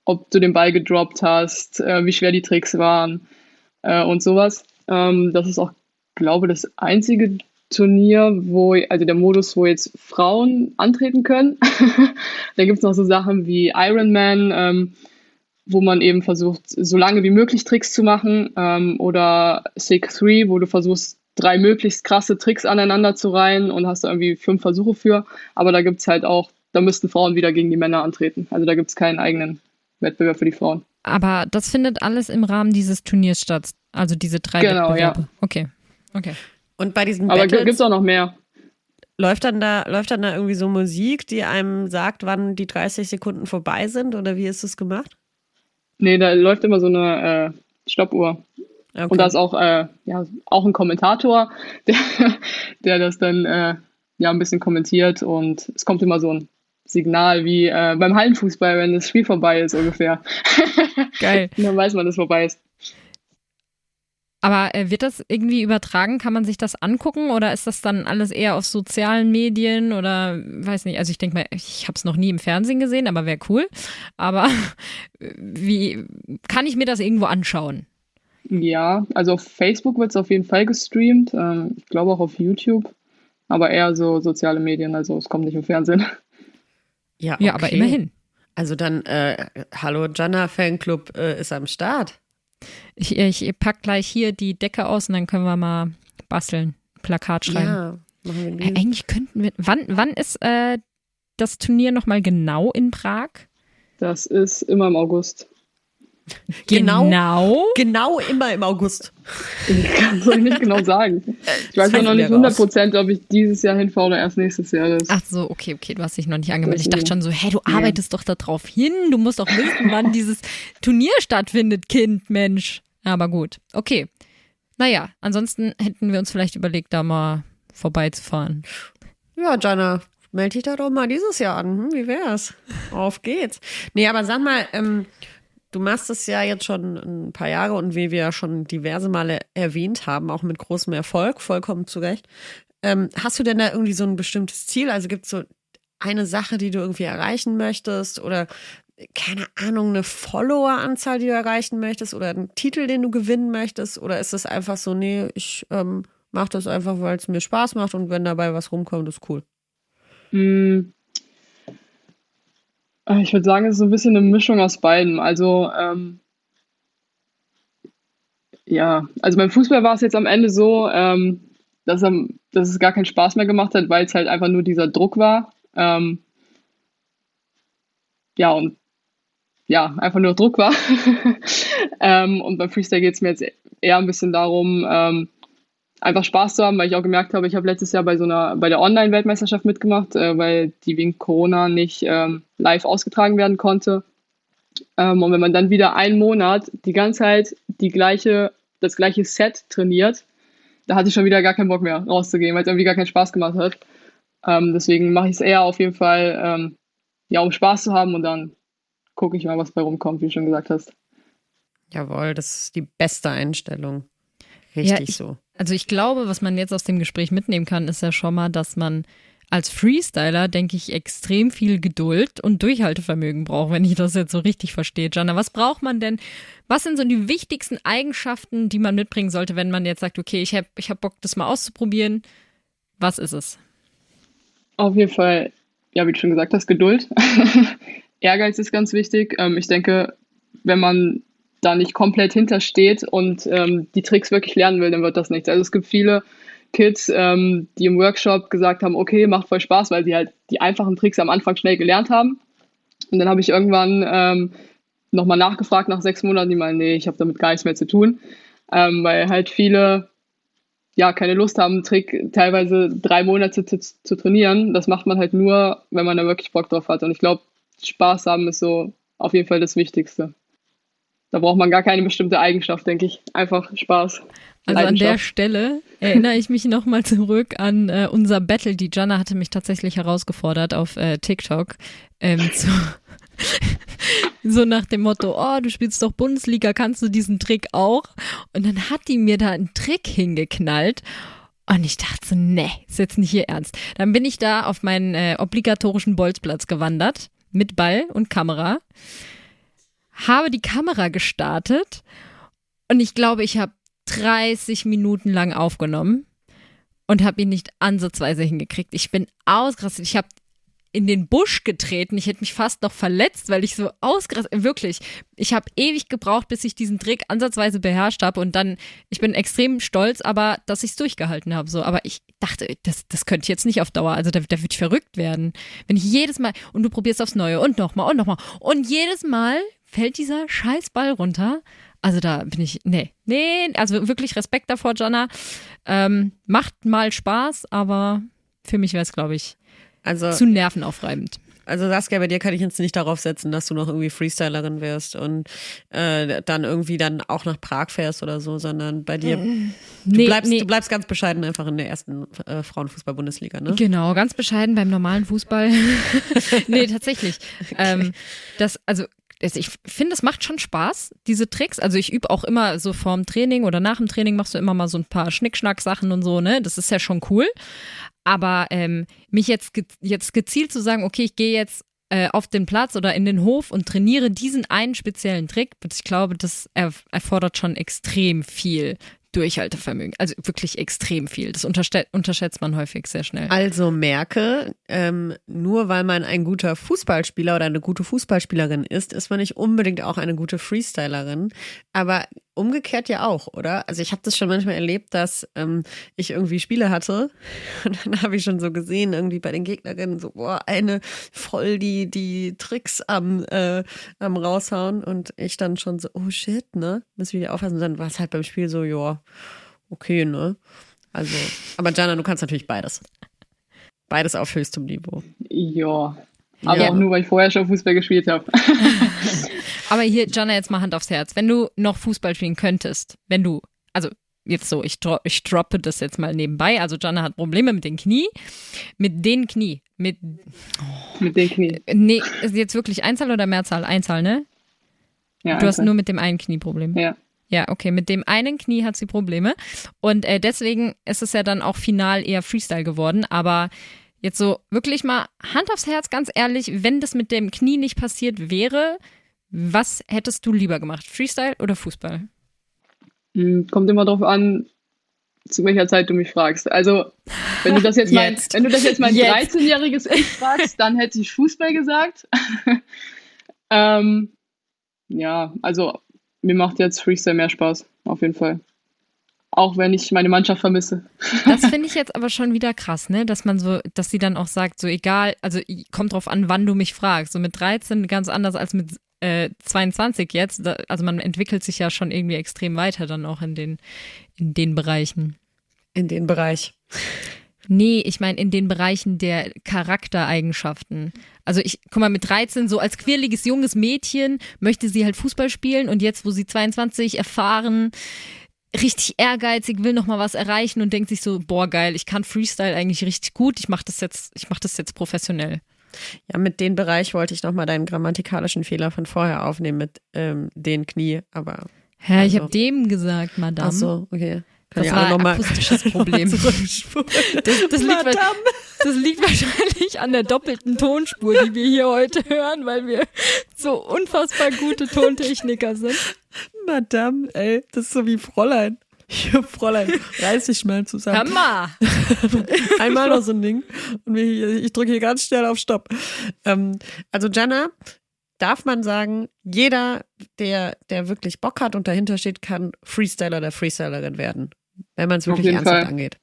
ob du den Ball gedroppt hast, äh, wie schwer die Tricks waren äh, und sowas. Ähm, das ist auch, glaube ich, das einzige Turnier, wo, also der Modus, wo jetzt Frauen antreten können. da gibt es noch so Sachen wie Ironman, ähm, wo man eben versucht, so lange wie möglich Tricks zu machen. Ähm, oder Sig 3, wo du versuchst, drei möglichst krasse Tricks aneinander zu reihen und hast da irgendwie fünf Versuche für. Aber da gibt es halt auch, da müssten Frauen wieder gegen die Männer antreten. Also da gibt es keinen eigenen Wettbewerb für die Frauen. Aber das findet alles im Rahmen dieses Turniers statt. Also diese drei genau, Wettbewerbe. Ja. Okay. Okay. Und bei diesen Aber gibt es auch noch mehr. Läuft dann, da, läuft dann da irgendwie so Musik, die einem sagt, wann die 30 Sekunden vorbei sind? Oder wie ist das gemacht? Nee, da läuft immer so eine äh, Stoppuhr. Okay. Und da ist auch, äh, ja, auch ein Kommentator, der, der das dann äh, ja ein bisschen kommentiert und es kommt immer so ein Signal wie äh, beim Hallenfußball, wenn das Spiel vorbei ist ungefähr. Geil. dann weiß man, dass es vorbei ist. Aber äh, wird das irgendwie übertragen? Kann man sich das angucken oder ist das dann alles eher auf sozialen Medien oder weiß nicht? Also ich denke mal, ich habe es noch nie im Fernsehen gesehen, aber wäre cool. Aber wie kann ich mir das irgendwo anschauen? Ja, also auf Facebook wird es auf jeden Fall gestreamt. Ähm, ich glaube auch auf YouTube, aber eher so soziale Medien. Also es kommt nicht im Fernsehen. Ja, okay. ja aber immerhin. Also dann, äh, hallo Jana Fanclub äh, ist am Start. Ich, ich pack gleich hier die Decke aus und dann können wir mal basteln, Plakat schreiben. Ja, machen wir äh, Eigentlich könnten wir. Wann, wann ist äh, das Turnier nochmal genau in Prag? Das ist immer im August. Genau, genau, genau immer im August. Ich kann es euch nicht genau sagen. Ich weiß noch nicht 100 Prozent, ob ich dieses Jahr hinfahre oder erst nächstes Jahr. Das Ach so, okay, okay, du hast dich noch nicht angemeldet. Ich dachte schon so, hey, du arbeitest ja. doch darauf hin. Du musst doch wissen, wann dieses Turnier stattfindet, Kind, Mensch. Aber gut, okay. Naja, ansonsten hätten wir uns vielleicht überlegt, da mal vorbeizufahren. Ja, Jana, melde dich da doch mal dieses Jahr an. Hm, wie wär's? Auf geht's. Nee, aber sag mal, ähm, Du machst es ja jetzt schon ein paar Jahre und wie wir ja schon diverse Male erwähnt haben, auch mit großem Erfolg, vollkommen zu Recht. Ähm, hast du denn da irgendwie so ein bestimmtes Ziel? Also gibt es so eine Sache, die du irgendwie erreichen möchtest oder keine Ahnung, eine Follower-Anzahl, die du erreichen möchtest oder einen Titel, den du gewinnen möchtest? Oder ist es einfach so, nee, ich ähm, mache das einfach, weil es mir Spaß macht und wenn dabei was rumkommt, ist cool? Mm, ich würde sagen, es ist so ein bisschen eine Mischung aus beidem. Also, ähm, ja, also beim Fußball war es jetzt am Ende so, ähm, dass, er, dass, es gar keinen Spaß mehr gemacht hat, weil es halt einfach nur dieser Druck war. Ähm, ja, und ja, einfach nur Druck war. ähm, und beim Freestyle geht es mir jetzt eher ein bisschen darum, ähm, einfach Spaß zu haben, weil ich auch gemerkt habe, ich habe letztes Jahr bei so einer, bei der Online-Weltmeisterschaft mitgemacht, äh, weil die wegen Corona nicht ähm, live ausgetragen werden konnte. Ähm, und wenn man dann wieder einen Monat die ganze Zeit die gleiche, das gleiche Set trainiert, da hatte ich schon wieder gar keinen Bock mehr rauszugehen, weil es irgendwie gar keinen Spaß gemacht hat. Ähm, deswegen mache ich es eher auf jeden Fall, ähm, ja, um Spaß zu haben und dann gucke ich mal, was bei rumkommt, wie du schon gesagt hast. Jawohl, das ist die beste Einstellung. Richtig Ja, ich- so. Also ich glaube, was man jetzt aus dem Gespräch mitnehmen kann, ist ja schon mal, dass man als Freestyler, denke ich, extrem viel Geduld und Durchhaltevermögen braucht, wenn ich das jetzt so richtig verstehe. Jana, was braucht man denn? Was sind so die wichtigsten Eigenschaften, die man mitbringen sollte, wenn man jetzt sagt, okay, ich habe ich hab Bock, das mal auszuprobieren? Was ist es? Auf jeden Fall, ja, wie du schon gesagt hast, Geduld. Ehrgeiz ist ganz wichtig. Ähm, ich denke, wenn man da nicht komplett hintersteht und ähm, die Tricks wirklich lernen will, dann wird das nichts. Also es gibt viele Kids, ähm, die im Workshop gesagt haben, okay, macht voll Spaß, weil sie halt die einfachen Tricks am Anfang schnell gelernt haben. Und dann habe ich irgendwann ähm, nochmal nachgefragt nach sechs Monaten, die meinen, nee, ich habe damit gar nichts mehr zu tun, ähm, weil halt viele ja keine Lust haben, einen Trick teilweise drei Monate zu, zu trainieren. Das macht man halt nur, wenn man da wirklich Bock drauf hat. Und ich glaube, Spaß haben ist so auf jeden Fall das Wichtigste. Da braucht man gar keine bestimmte Eigenschaft, denke ich. Einfach Spaß. Also an der. Stelle erinnere ich mich nochmal zurück an äh, unser Battle. Die Jana hatte mich tatsächlich herausgefordert auf äh, TikTok. Ähm, zu, so nach dem Motto, oh, du spielst doch Bundesliga, kannst du diesen Trick auch? Und dann hat die mir da einen Trick hingeknallt. Und ich dachte so, nee, ist jetzt nicht hier ernst. Dann bin ich da auf meinen äh, obligatorischen Bolzplatz gewandert mit Ball und Kamera, habe die Kamera gestartet und ich glaube, ich habe 30 Minuten lang aufgenommen und habe ihn nicht ansatzweise hingekriegt. Ich bin ausgerastet. Ich habe in den Busch getreten. Ich hätte mich fast noch verletzt, weil ich so ausgerastet, wirklich. Ich habe ewig gebraucht, bis ich diesen Trick ansatzweise beherrscht habe und dann, ich bin extrem stolz, aber dass ich es durchgehalten habe. So, aber ich dachte, das, das könnte ich jetzt nicht auf Dauer. Also da, da würde ich verrückt werden, wenn ich jedes Mal und du probierst aufs Neue und nochmal und nochmal und jedes Mal fällt dieser Scheißball runter. Also da bin ich, nee, nee, also wirklich Respekt davor, Jana. Ähm, macht mal Spaß, aber für mich wäre es, glaube ich, Also, zu nervenaufreibend. also Saskia, bei dir kann ich jetzt nicht darauf setzen, dass du noch irgendwie Freestylerin wirst und äh, dann irgendwie dann auch nach Prag fährst oder so, sondern bei dir, du, Nee, bleibst, nee. du bleibst ganz bescheiden einfach in der ersten äh, Frauenfußball-Bundesliga, ne? Genau, ganz bescheiden beim normalen Fußball. nee, tatsächlich. Ähm, das, also, ich finde, es macht schon Spaß, diese Tricks. Also ich übe auch immer so vorm Training oder nach dem Training machst du immer mal so ein paar Schnickschnack-Sachen und so, ne? Das ist ja schon cool. Aber ähm, mich jetzt, ge jetzt gezielt zu sagen, okay, ich gehe jetzt äh, auf den Platz oder in den Hof und trainiere diesen einen speziellen Trick, ich glaube, das er erfordert schon extrem viel Durchhaltevermögen. Also wirklich extrem viel. Das unterschätzt man häufig sehr schnell. Also merke, ähm, nur weil man ein guter Fußballspieler oder eine gute Fußballspielerin ist, ist man nicht unbedingt auch eine gute Freestylerin. Aber umgekehrt ja auch, oder? Also ich habe das schon manchmal erlebt, dass ähm, ich irgendwie Spiele hatte und dann habe ich schon so gesehen, irgendwie bei den Gegnerinnen so, boah, eine voll die, die Tricks am, äh, am raushauen und ich dann schon so, oh shit, ne? Müssen wir wieder aufpassen. Und dann war es halt beim Spiel so, ja, okay, ne? Also, aber Jana, du kannst natürlich beides. Beides auf höchstem Niveau. Ja. Aber Ja. auch nur, weil ich vorher schon Fußball gespielt habe. Aber hier, Jana, jetzt mal Hand aufs Herz. Wenn du noch Fußball spielen könntest, wenn du, also jetzt so, ich, dro ich droppe das jetzt mal nebenbei. Also Jana hat Probleme mit den Knie. Mit den Knie. Mit, Mit den Knien. nee, ist jetzt wirklich Einzahl oder Mehrzahl? Einzahl, ne? Ja, Du hast nur mit dem einen Knie Probleme. Ja. Ja, okay, mit dem einen Knie hat sie Probleme. Und äh, deswegen ist es ja dann auch final eher Freestyle geworden. Aber jetzt so wirklich mal Hand aufs Herz, ganz ehrlich, wenn das mit dem Knie nicht passiert wäre, was hättest du lieber gemacht? Freestyle oder Fußball? Hm, Kommt immer drauf an, zu welcher Zeit du mich fragst. Also, wenn du das jetzt, mein, Jetzt. wenn du das jetzt mein Jetzt. 13-jähriges Ich fragst, dann hätte ich Fußball gesagt. ähm, ja, also mir macht jetzt Freestyle mehr Spaß, auf jeden Fall. Auch wenn ich meine Mannschaft vermisse. Das finde ich jetzt aber schon wieder krass, ne? Dass man so, dass sie dann auch sagt, so egal, also kommt drauf an, wann du mich fragst. So mit 13 ganz anders als mit äh, 22 jetzt. Da, also man entwickelt sich ja schon irgendwie extrem weiter dann auch in den, in den Bereichen. In den Bereich. Nee, ich meine in den Bereichen der Charaktereigenschaften. Also ich, guck mal, mit 13, so als quirliges junges Mädchen möchte sie halt Fußball spielen und jetzt, wo sie 22 erfahren, richtig ehrgeizig, will noch mal was erreichen und denkt sich so, boah geil, ich kann Freestyle eigentlich richtig gut, ich mache das jetzt, ich mache das jetzt professionell. Ja, mit dem Bereich wollte ich nochmal deinen grammatikalischen Fehler von vorher aufnehmen mit ähm, den Knie, aber. Hä, also. ich habe dem gesagt, Madame. Ach so, okay. Das war ein akustisches Problem. das, das, liegt, das, liegt, wahrscheinlich an der doppelten Tonspur, die wir hier heute hören, weil wir so unfassbar gute Tontechniker sind. Madame, ey, das ist so wie Fräulein. Hier, Fräulein, reiß dich mal zusammen. Hammer! Einmal noch so ein Ding. Und ich drücke hier ganz schnell auf Stopp. Ähm, also Jana, darf man sagen, jeder, der, der wirklich Bock hat und dahinter steht, kann Freestyler oder Freestylerin werden wenn man es wirklich ernsthaft Fall. angeht.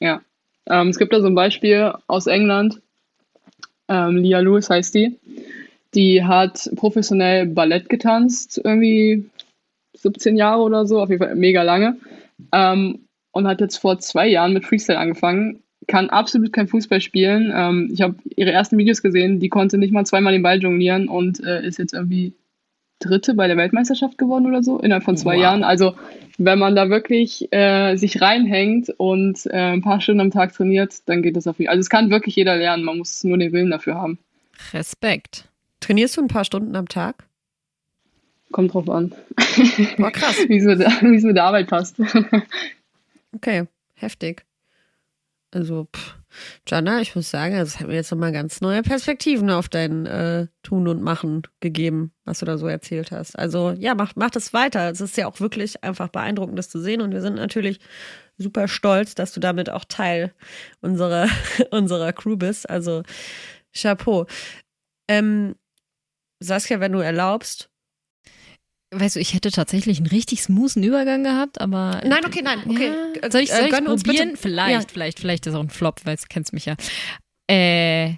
Ja. Ähm, es gibt da so ein Beispiel aus England. Ähm, Lia Lewis heißt die. Die hat professionell Ballett getanzt, irgendwie 17 Jahre oder so, auf jeden Fall mega lange. Ähm, und hat jetzt vor zwei Jahren mit Freestyle angefangen. Kann absolut kein Fußball spielen. Ähm, ich habe ihre ersten Videos gesehen, die konnte nicht mal zweimal den Ball jonglieren und äh, ist jetzt irgendwie Dritte bei der Weltmeisterschaft geworden oder so, innerhalb von zwei wow. Jahren. Also wenn man da wirklich äh, sich reinhängt und äh, ein paar Stunden am Tag trainiert, dann geht das auf jeden Fall. Also es kann wirklich jeder lernen, man muss nur den Willen dafür haben. Respekt. Trainierst du ein paar Stunden am Tag? Kommt drauf an. War krass. wie es mit, mit der Arbeit passt. okay, heftig. Also, pff. Jana, ich muss sagen, es hat mir jetzt nochmal ganz neue Perspektiven auf dein äh, Tun und Machen gegeben, was du da so erzählt hast. Also ja, mach, mach das weiter. Es ist ja auch wirklich einfach beeindruckend, das zu sehen. Und wir sind natürlich super stolz, dass du damit auch Teil unserer, unserer Crew bist. Also Chapeau. Ähm, Saskia, wenn du erlaubst, Weißt du, ich hätte tatsächlich einen richtig smoothen Übergang gehabt, aber. Nein, okay, nein, okay. Ja. Soll ich es äh, probieren? Vielleicht, ja. vielleicht, vielleicht ist auch ein Flop, weil du kennst mich ja. Äh.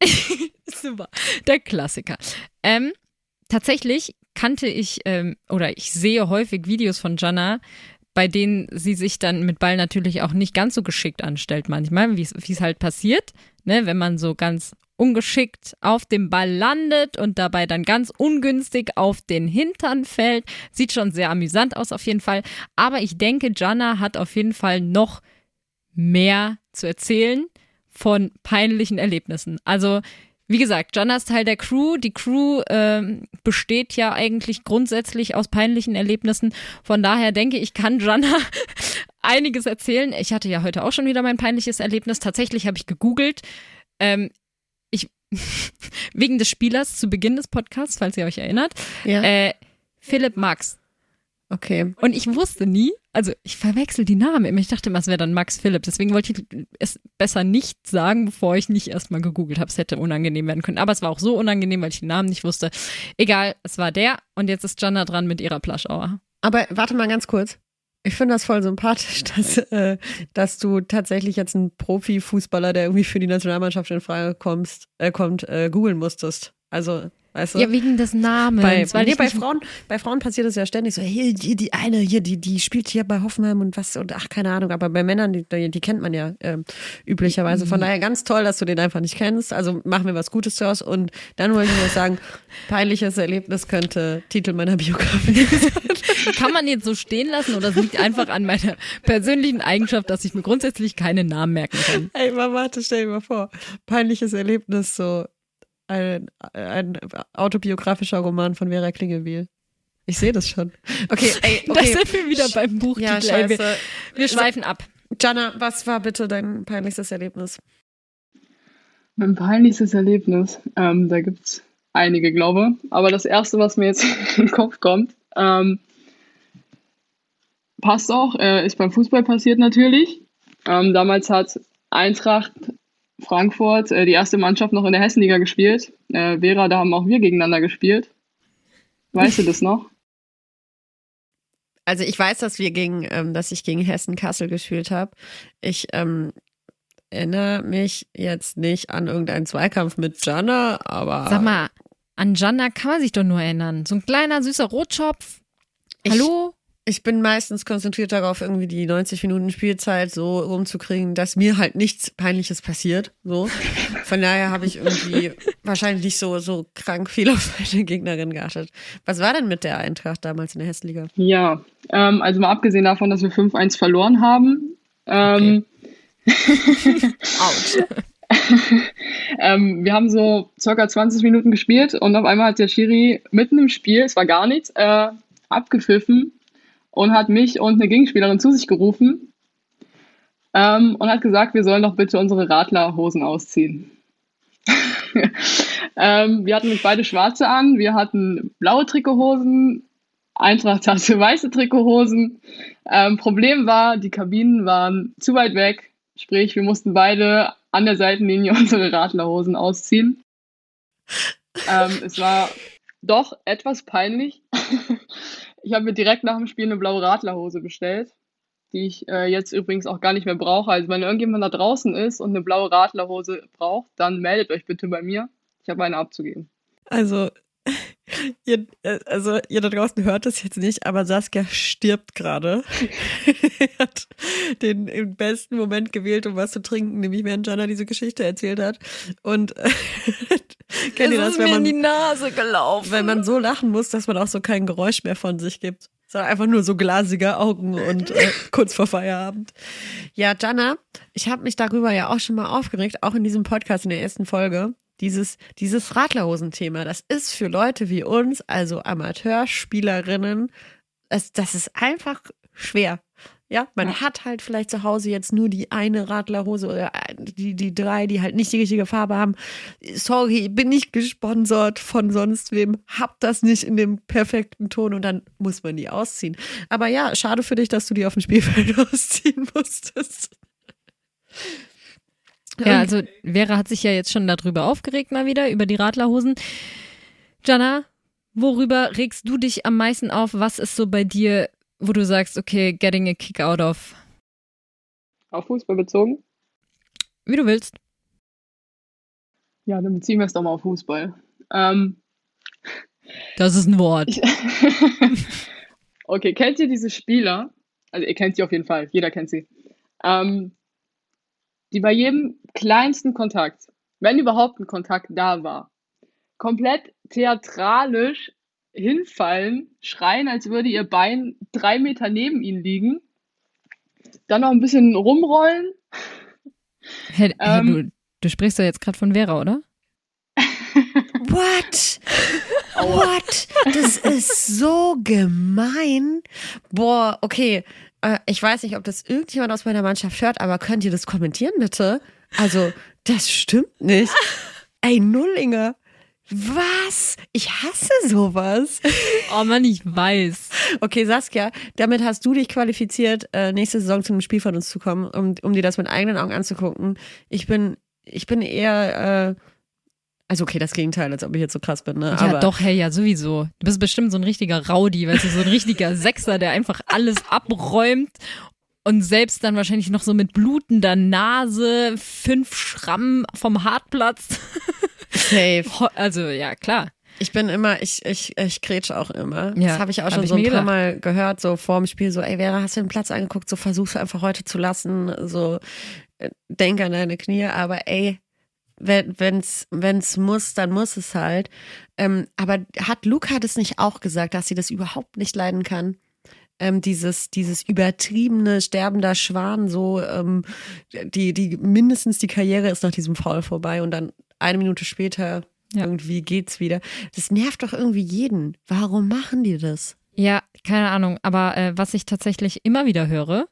Super. Der Klassiker. Ähm, tatsächlich kannte ich ähm, oder ich sehe häufig Videos von Jana, bei denen sie sich dann mit Ball natürlich auch nicht ganz so geschickt anstellt manchmal, wie es halt passiert, ne, wenn man so ganz ungeschickt auf dem Ball landet und dabei dann ganz ungünstig auf den Hintern fällt. Sieht schon sehr amüsant aus auf jeden Fall. Aber ich denke, Jana hat auf jeden Fall noch mehr zu erzählen von peinlichen Erlebnissen. Also wie gesagt, Jana ist Teil der Crew. Die Crew äh, besteht ja eigentlich grundsätzlich aus peinlichen Erlebnissen. Von daher denke ich, kann Jana einiges erzählen. Ich hatte ja heute auch schon wieder mein peinliches Erlebnis. Tatsächlich habe ich gegoogelt. Ähm, wegen des Spielers zu Beginn des Podcasts, falls ihr euch erinnert, ja. äh, Philipp Max. Okay. Und ich wusste nie, also ich verwechsel die Namen immer. Ich dachte immer, es wäre dann Max Philipp. Deswegen wollte ich es besser nicht sagen, bevor ich nicht erstmal gegoogelt habe. Es hätte unangenehm werden können. Aber es war auch so unangenehm, weil ich den Namen nicht wusste. Egal, es war der. Und jetzt ist Jana dran mit ihrer Plushauer. Aber warte mal ganz kurz. Ich finde das voll sympathisch, dass, äh, dass du tatsächlich jetzt einen Profifußballer, der irgendwie für die Nationalmannschaft in Frage kommst, äh, kommt, äh, googeln musstest. Also Weißt du? Ja, wegen des Namens. Bei, weil nee, bei, Frauen, bei Frauen passiert das ja ständig so, hier, die, die eine, hier, die, die spielt hier bei Hoffenheim und was, und ach, keine Ahnung, aber bei Männern, die, die kennt man ja äh, üblicherweise. Von mhm. daher ganz toll, dass du den einfach nicht kennst. Also machen wir was Gutes draus. Und dann wollte ich nur sagen, peinliches Erlebnis könnte Titel meiner Biografie sein. Kann man jetzt so stehen lassen oder es liegt einfach an meiner persönlichen Eigenschaft, dass ich mir grundsätzlich keine Namen merken kann? Ey, mal warte, stell dir mal vor. Peinliches Erlebnis, so ein, ein autobiografischer Roman von Vera Klingelbiel. Ich sehe das schon. Okay, ey, okay. Da sind wir wieder beim Buch. Ja, scheiße. Wir, wir schweifen ab. Jana, was war bitte dein peinlichstes Erlebnis? Mein peinlichstes Erlebnis, ähm, da gibt es einige, glaube Aber das erste, was mir jetzt in den Kopf kommt, ähm, passt auch, äh, ist beim Fußball passiert natürlich. Ähm, damals hat Eintracht Frankfurt äh, die erste Mannschaft noch in der Hessenliga gespielt. Äh, Vera, da haben auch wir gegeneinander gespielt. Weißt du das noch? Also ich weiß, dass wir gegen, ähm, dass ich gegen Hessen Kassel gespielt habe. Ich ähm, erinnere mich jetzt nicht an irgendeinen Zweikampf mit Jana, aber. Sag mal, an Jana kann man sich doch nur erinnern. So ein kleiner süßer Rotschopf. Hallo? Ich bin meistens konzentriert darauf, irgendwie die 90 Minuten Spielzeit so rumzukriegen, dass mir halt nichts Peinliches passiert. So. Von daher habe ich irgendwie wahrscheinlich nicht so, so krank viel auf meine Gegnerin geachtet. Was war denn mit der Eintracht damals in der Hessenliga? Ja, ähm, also mal abgesehen davon, dass wir 5-1 verloren haben. Ähm, okay. Ähm, wir haben so circa 20 Minuten gespielt und auf einmal hat der Schiri mitten im Spiel, es war gar nichts, äh, abgepfiffen und hat mich und eine Gegenspielerin zu sich gerufen ähm, und hat gesagt, wir sollen doch bitte unsere Radlerhosen ausziehen. ähm, wir hatten beide schwarze an, wir hatten blaue Trikothosen, Eintracht hatte weiße Trikothosen. Ähm, Problem war, die Kabinen waren zu weit weg, sprich, wir mussten beide an der Seitenlinie unsere Radlerhosen ausziehen. Ähm, es war doch etwas peinlich. Ich habe mir direkt nach dem Spiel eine blaue Radlerhose bestellt die ich äh, jetzt übrigens auch gar nicht mehr brauche. Also wenn irgendjemand da draußen ist und eine blaue Radlerhose braucht, dann meldet euch bitte bei mir. Ich habe eine abzugeben. Also Ihr, äh, also ihr da draußen hört es jetzt nicht, aber Saskia stirbt gerade. er hat den besten Moment gewählt, um was zu trinken, nämlich während Jana diese Geschichte erzählt hat. Und äh, kennt ihr das, wenn man in die Nase gelaufen, wenn man so lachen muss, dass man auch so kein Geräusch mehr von sich gibt sondern einfach nur so glasige Augen und äh, kurz vor Feierabend. Ja, Jana, ich habe mich darüber ja auch schon mal aufgeregt, auch in diesem Podcast in der ersten Folge. Dieses, dieses Radlerhosen-Thema, das ist für Leute wie uns, also Amateurspielerinnen, das, das ist einfach schwer. Ja, man ja. hat halt vielleicht zu Hause jetzt nur die eine Radlerhose oder die, die drei, die halt nicht die richtige Farbe haben. Sorry, bin nicht gesponsert von sonst wem, hab das nicht in dem perfekten Ton und dann muss man die ausziehen. Aber ja, schade für dich, dass du die auf dem Spielfeld ausziehen musstest. Ja, also Vera hat sich ja jetzt schon darüber aufgeregt mal wieder, über die Radlerhosen. Jana, worüber regst du dich am meisten auf? Was ist so bei dir wo du sagst, okay, getting a kick out of? Auf Fußball bezogen? Wie du willst. Ja, dann beziehen wir es doch mal auf Fußball. Ähm, das ist ein Wort. okay, kennt ihr diese Spieler? Also ihr kennt sie auf jeden Fall, jeder kennt sie. Ähm, die bei jedem kleinsten Kontakt, wenn überhaupt ein Kontakt da war, komplett theatralisch hinfallen, schreien, als würde ihr Bein drei Meter neben ihnen liegen, dann noch ein bisschen rumrollen. Hey, ähm, du, du sprichst doch jetzt gerade von Vera, oder? What? What? Das ist so gemein. Boah, okay. Äh, ich weiß nicht, ob das irgendjemand aus meiner Mannschaft hört, aber könnt ihr das kommentieren, bitte? Also, das stimmt nicht. Ey, Nullinger. Was? Ich hasse sowas. Oh Mann, ich weiß. Okay, Saskia, damit hast du dich qualifiziert, äh, nächste Saison zu einem Spiel von uns zu kommen, um, um dir das mit eigenen Augen anzugucken. Ich bin, ich bin eher, äh, also okay, das Gegenteil, als ob ich jetzt so krass bin, ne? Ja, Aber doch, hey, ja, sowieso. Du bist bestimmt so ein richtiger Rowdy, weißt du, so ein richtiger Sechser, der einfach alles abräumt und selbst dann wahrscheinlich noch so mit blutender Nase, fünf Schrammen vom Hartplatz. Safe. Also ja, klar. Ich bin immer, ich, ich, ich grätsch auch immer. Ja, das habe ich auch schon hab so ein paar Mal gehört, so vor dem Spiel, so, ey, Vera, hast du den Platz angeguckt, so versuchst du einfach heute zu lassen, so, äh, denk an deine Knie, aber ey, wenn, wenn's, wenn's muss, dann muss es halt. Ähm, aber hat Luca das nicht auch gesagt, dass sie das überhaupt nicht leiden kann? Ähm, dieses, dieses übertriebene sterbender Schwan, so ähm, die, die mindestens die Karriere ist nach diesem Foul vorbei und dann eine Minute später ja. irgendwie geht's wieder. Das nervt doch irgendwie jeden. Warum machen die das? Ja, keine Ahnung. Aber äh, was ich tatsächlich immer wieder höre,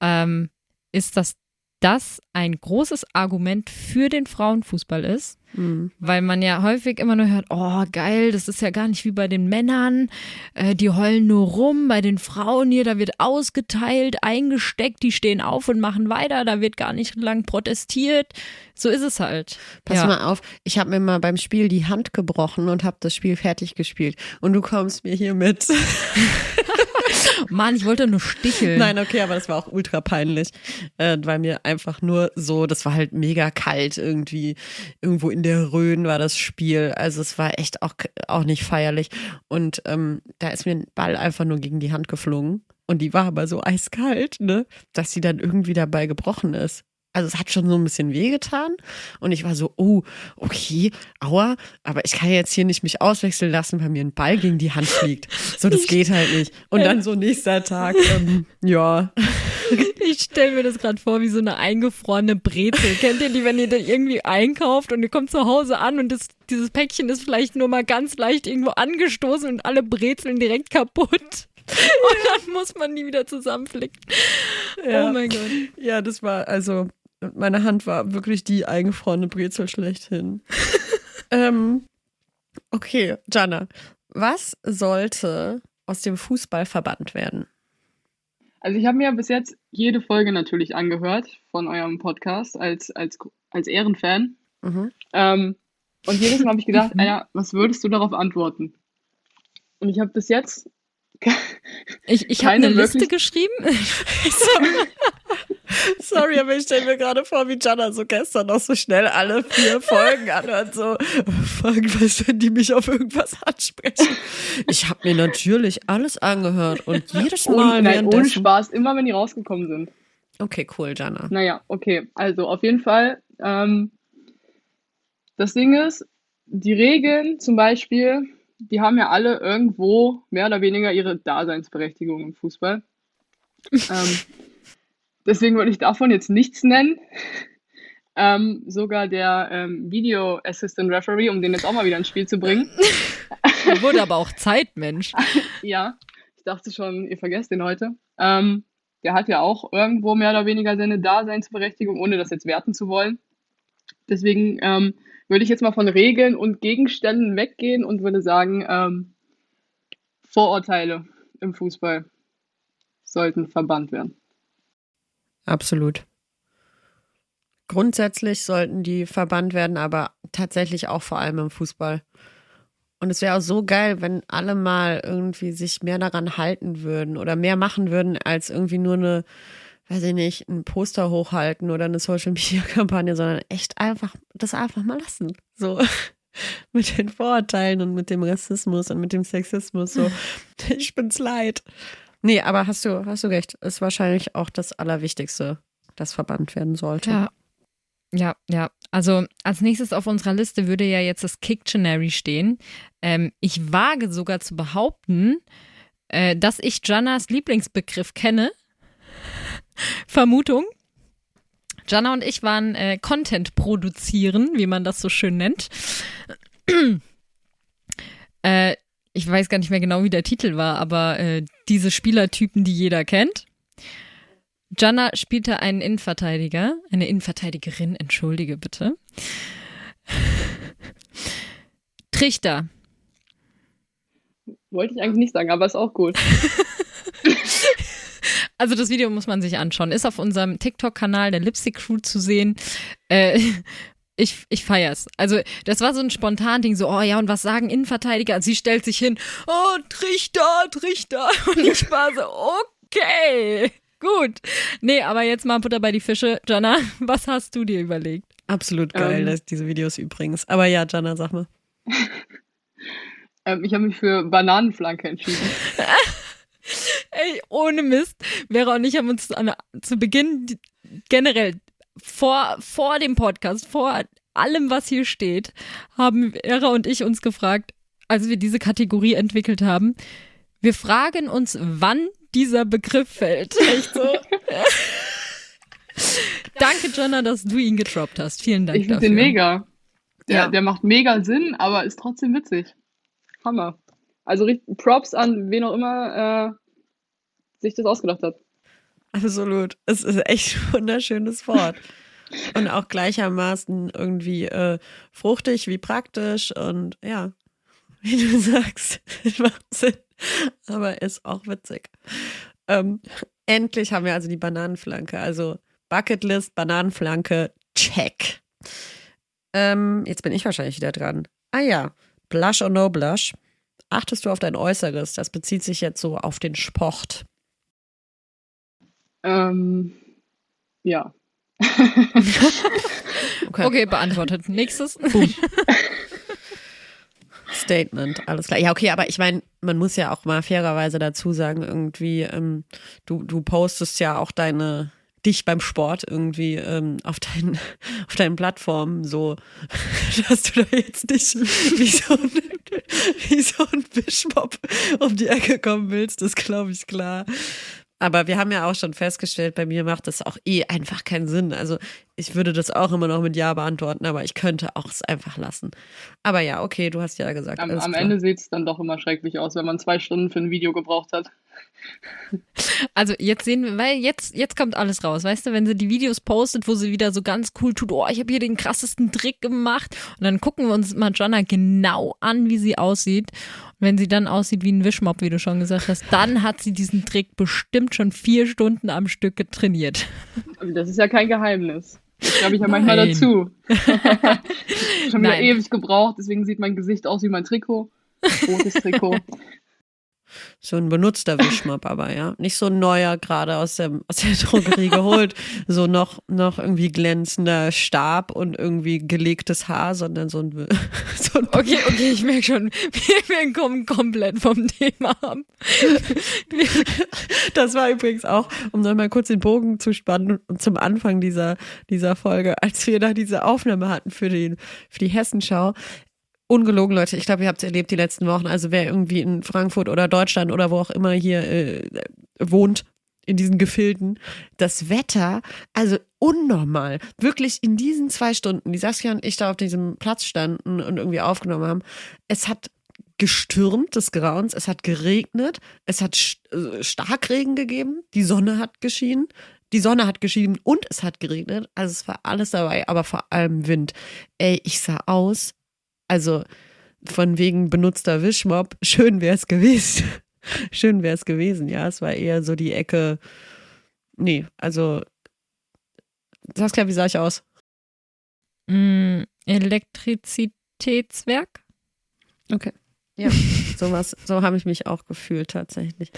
ähm, ist, dass das ein großes Argument für den Frauenfußball ist, mhm. weil man ja häufig immer nur hört, oh geil, das ist ja gar nicht wie bei den Männern, äh, die heulen nur rum, bei den Frauen hier, da wird ausgeteilt, eingesteckt, die stehen auf und machen weiter, da wird gar nicht lang protestiert, so ist es halt. Pass ja. mal auf, ich habe mir mal beim Spiel die Hand gebrochen und habe das Spiel fertig gespielt und du kommst mir hier mit Mann, ich wollte nur sticheln. Nein, okay, aber das war auch ultra peinlich, äh, weil mir einfach nur so, das war halt mega kalt irgendwie. Irgendwo in der Rhön war das Spiel. Also es war echt auch, auch nicht feierlich. Und ähm, da ist mir ein Ball einfach nur gegen die Hand geflogen. Und die war aber so eiskalt, ne, dass sie dann irgendwie dabei gebrochen ist. Also es hat schon so ein bisschen wehgetan. Und ich war so, oh, okay, aua, aber ich kann jetzt hier nicht mich auswechseln lassen, weil mir ein Ball gegen die Hand fliegt. So, das geht halt nicht. Und dann so nächster Tag, ähm, ja. Ich stelle mir das gerade vor, wie so eine eingefrorene Brezel. Kennt ihr die, wenn ihr da irgendwie einkauft und ihr kommt zu Hause an und das, dieses Päckchen ist vielleicht nur mal ganz leicht irgendwo angestoßen und alle Brezeln direkt kaputt? Und dann muss man die wieder zusammenflicken. Ja. Oh mein Gott. Ja, das war, also, meine Hand war wirklich die eingefrorene Brezel schlechthin. ähm, okay, Jana, was sollte aus dem Fußball verbannt werden? Also ich habe mir bis jetzt jede Folge natürlich angehört von eurem Podcast als, als, als Ehrenfan. Mhm. Ähm, und jedes Mal habe ich gedacht, Alter, was würdest du darauf antworten? Und ich habe bis jetzt Ich, ich habe eine Liste geschrieben. Sorry, aber ich stelle mir gerade vor, wie Jana so gestern noch so schnell alle vier Folgen anhört. So, Folgen, was, wenn die mich auf irgendwas ansprechen. Ich habe mir natürlich alles angehört und jedes Mal ohne, nein, ohne. Spaß, immer wenn die rausgekommen sind. Okay, cool, Jana. Naja, okay. Also auf jeden Fall, ähm, das Ding ist, die Regeln zum Beispiel, die haben ja alle irgendwo mehr oder weniger ihre Daseinsberechtigung im Fußball. ähm, deswegen würde ich davon jetzt nichts nennen. Ähm, sogar der ähm, Video Assistant Referee, um den jetzt auch mal wieder ins Spiel zu bringen. Wurde aber auch Zeit, Mensch. Ja, ich dachte schon, ihr vergesst den heute. Ähm, der hat ja auch irgendwo mehr oder weniger seine Daseinsberechtigung, ohne das jetzt werten zu wollen. Deswegen ähm, würde ich jetzt mal von Regeln und Gegenständen weggehen und würde sagen, ähm, Vorurteile im Fußball sollten verbannt werden. Absolut. Grundsätzlich sollten die verbannt werden, aber tatsächlich auch vor allem im Fußball. Und es wäre auch so geil, wenn alle mal irgendwie sich mehr daran halten würden oder mehr machen würden, als irgendwie nur eine, weiß ich nicht, ein Poster hochhalten oder eine Social Media Kampagne, sondern echt einfach, das einfach mal lassen. So. Mit den Vorurteilen und mit dem Rassismus und mit dem Sexismus. So, ich bin's leid. Nee, aber hast du, hast du recht. Ist wahrscheinlich auch das Allerwichtigste, das verbannt werden sollte. Ja. Ja, ja. Also als nächstes auf unserer Liste würde ja jetzt das Kictionary stehen. Ähm, ich wage sogar zu behaupten, äh, dass ich Jannas Lieblingsbegriff kenne. Vermutung. Jana und ich waren äh, Content produzieren, wie man das so schön nennt. äh, ich weiß gar nicht mehr genau, wie der Titel war, aber äh, diese Spielertypen, die jeder kennt. Jana spielte einen Innenverteidiger, eine Innenverteidigerin, entschuldige bitte. Trichter. Wollte ich eigentlich nicht sagen, aber ist auch gut. Also das Video muss man sich anschauen. Ist auf unserem TikTok-Kanal der Lipstick Crew zu sehen. Äh, ich, ich feier's. Also, das war so ein spontan Ding, so, oh ja, und was sagen Innenverteidiger? Und sie stellt sich hin, oh, Trichter, Trichter. Und ich war so, okay, gut. Nee, aber jetzt mal Butter bei die Fische. Jana, was hast du dir überlegt? Absolut geil, Ähm. dass diese Videos übrigens. Aber ja, Jana, sag mal. Ähm, ich habe mich für Bananenflanke entschieden. Ey, ohne Mist. Vera und ich haben uns an, zu Beginn generell vor, vor dem Podcast, vor allem, was hier steht, haben Vera und ich uns gefragt, als wir diese Kategorie entwickelt haben, wir fragen uns, wann dieser Begriff fällt. Echt so? Danke, Jonna, dass du ihn getroppt hast. Vielen Dank Ich finde dafür. den mega. Der, Ja. der macht mega Sinn, aber ist trotzdem witzig. Hammer. Also Props an wen auch immer äh, sich das ausgedacht hat. Absolut. Es ist echt ein wunderschönes Wort. Und auch gleichermaßen irgendwie äh, fruchtig wie praktisch und ja, wie du sagst, macht Sinn, aber ist auch witzig. Ähm, endlich haben wir also die Bananenflanke. Also Bucketlist, Bananenflanke, check. Ähm, jetzt bin ich wahrscheinlich wieder dran. Ah ja, Blush or no Blush. Achtest du auf dein Äußeres? Das bezieht sich jetzt so auf den Sport. Ähm, ja. Okay, beantwortet. Nächstes. Statement, alles klar. Ja, okay, aber ich meine, man muss ja auch mal fairerweise dazu sagen, irgendwie, ähm, du, du postest ja auch deine, dich beim Sport irgendwie ähm, auf, deinen, auf deinen Plattformen so, dass du da jetzt nicht wie so ein, wie so ein Bischmob um die Ecke kommen willst, das glaube ich klar. Aber wir haben ja auch schon festgestellt, bei mir macht das auch eh einfach keinen Sinn. Also ich würde das auch immer noch mit Ja beantworten, aber ich könnte auch es einfach lassen. Aber ja, okay, du hast ja gesagt. Am, am Ende sieht es dann doch immer schrecklich aus, wenn man zwei Stunden für ein Video gebraucht hat. Also jetzt sehen wir, weil jetzt, jetzt kommt alles raus, weißt du, wenn sie die Videos postet, wo sie wieder so ganz cool tut, oh, ich habe hier den krassesten Trick gemacht und dann gucken wir uns mal Jonna genau an, wie sie aussieht wenn sie dann aussieht wie ein Wischmopp, wie du schon gesagt hast, dann hat sie diesen Trick bestimmt schon vier Stunden am Stück trainiert. Das ist ja kein Geheimnis. Das glaube ich ja manchmal dazu. schon wieder Nein. ewig gebraucht, deswegen sieht mein Gesicht aus wie mein Trikot. Rotes Trikot. So ein benutzter Wischmopp, aber ja. Nicht so ein neuer, gerade aus, der, aus der Drogerie geholt. So noch, noch irgendwie glänzender Stab und irgendwie gelegtes Haar, sondern so ein. So ein okay, okay, ich merke schon, wir, wir kommen komplett vom Thema ab. Das war übrigens auch, um nochmal kurz den Bogen zu spannen, zum Anfang dieser, dieser Folge, als wir da diese Aufnahme hatten für, den, für die Hessenschau ungelogen, Leute, ich glaube, ihr habt es erlebt die letzten Wochen. Also wer irgendwie in Frankfurt oder Deutschland oder wo auch immer hier äh, wohnt, in diesen Gefilden, das Wetter, also unnormal. Wirklich in diesen zwei Stunden, die Saskia und ich da auf diesem Platz standen und irgendwie aufgenommen haben, es hat gestürmt des Grauens, es hat geregnet, es hat äh, Starkregen gegeben, die Sonne hat geschienen, die Sonne hat geschienen und es hat geregnet. Also es war alles dabei, aber vor allem Wind. Ey, ich sah aus, also von wegen benutzter Wischmob, schön wäre es gewesen. schön wäre es gewesen, ja. Es war eher so die Ecke. Nee, also. Saskia, wie sah ich aus? Mm, Elektrizitätswerk. Okay. Ja, sowas, so habe ich mich auch gefühlt tatsächlich.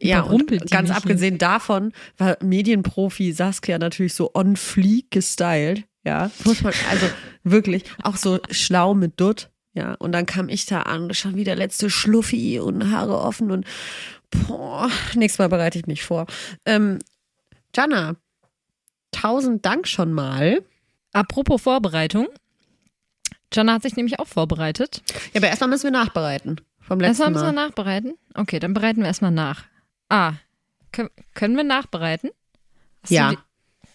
Ja, und ganz abgesehen hier. davon war Medienprofi Saskia natürlich so on fleek gestylt. Ja, muss man, also wirklich auch so schlau mit Dutt. Ja, und dann kam ich da an, schon wieder letzte Schluffi und Haare offen und boah, nächstes Mal bereite ich mich vor. Ähm, Jana, tausend Dank schon mal. Apropos Vorbereitung. Jana hat sich nämlich auch vorbereitet. Ja, aber erstmal müssen wir nachbereiten. Vom letzten erstmal müssen wir nachbereiten? Okay, dann bereiten wir erstmal nach. Ah, können, können wir nachbereiten? Hast ja.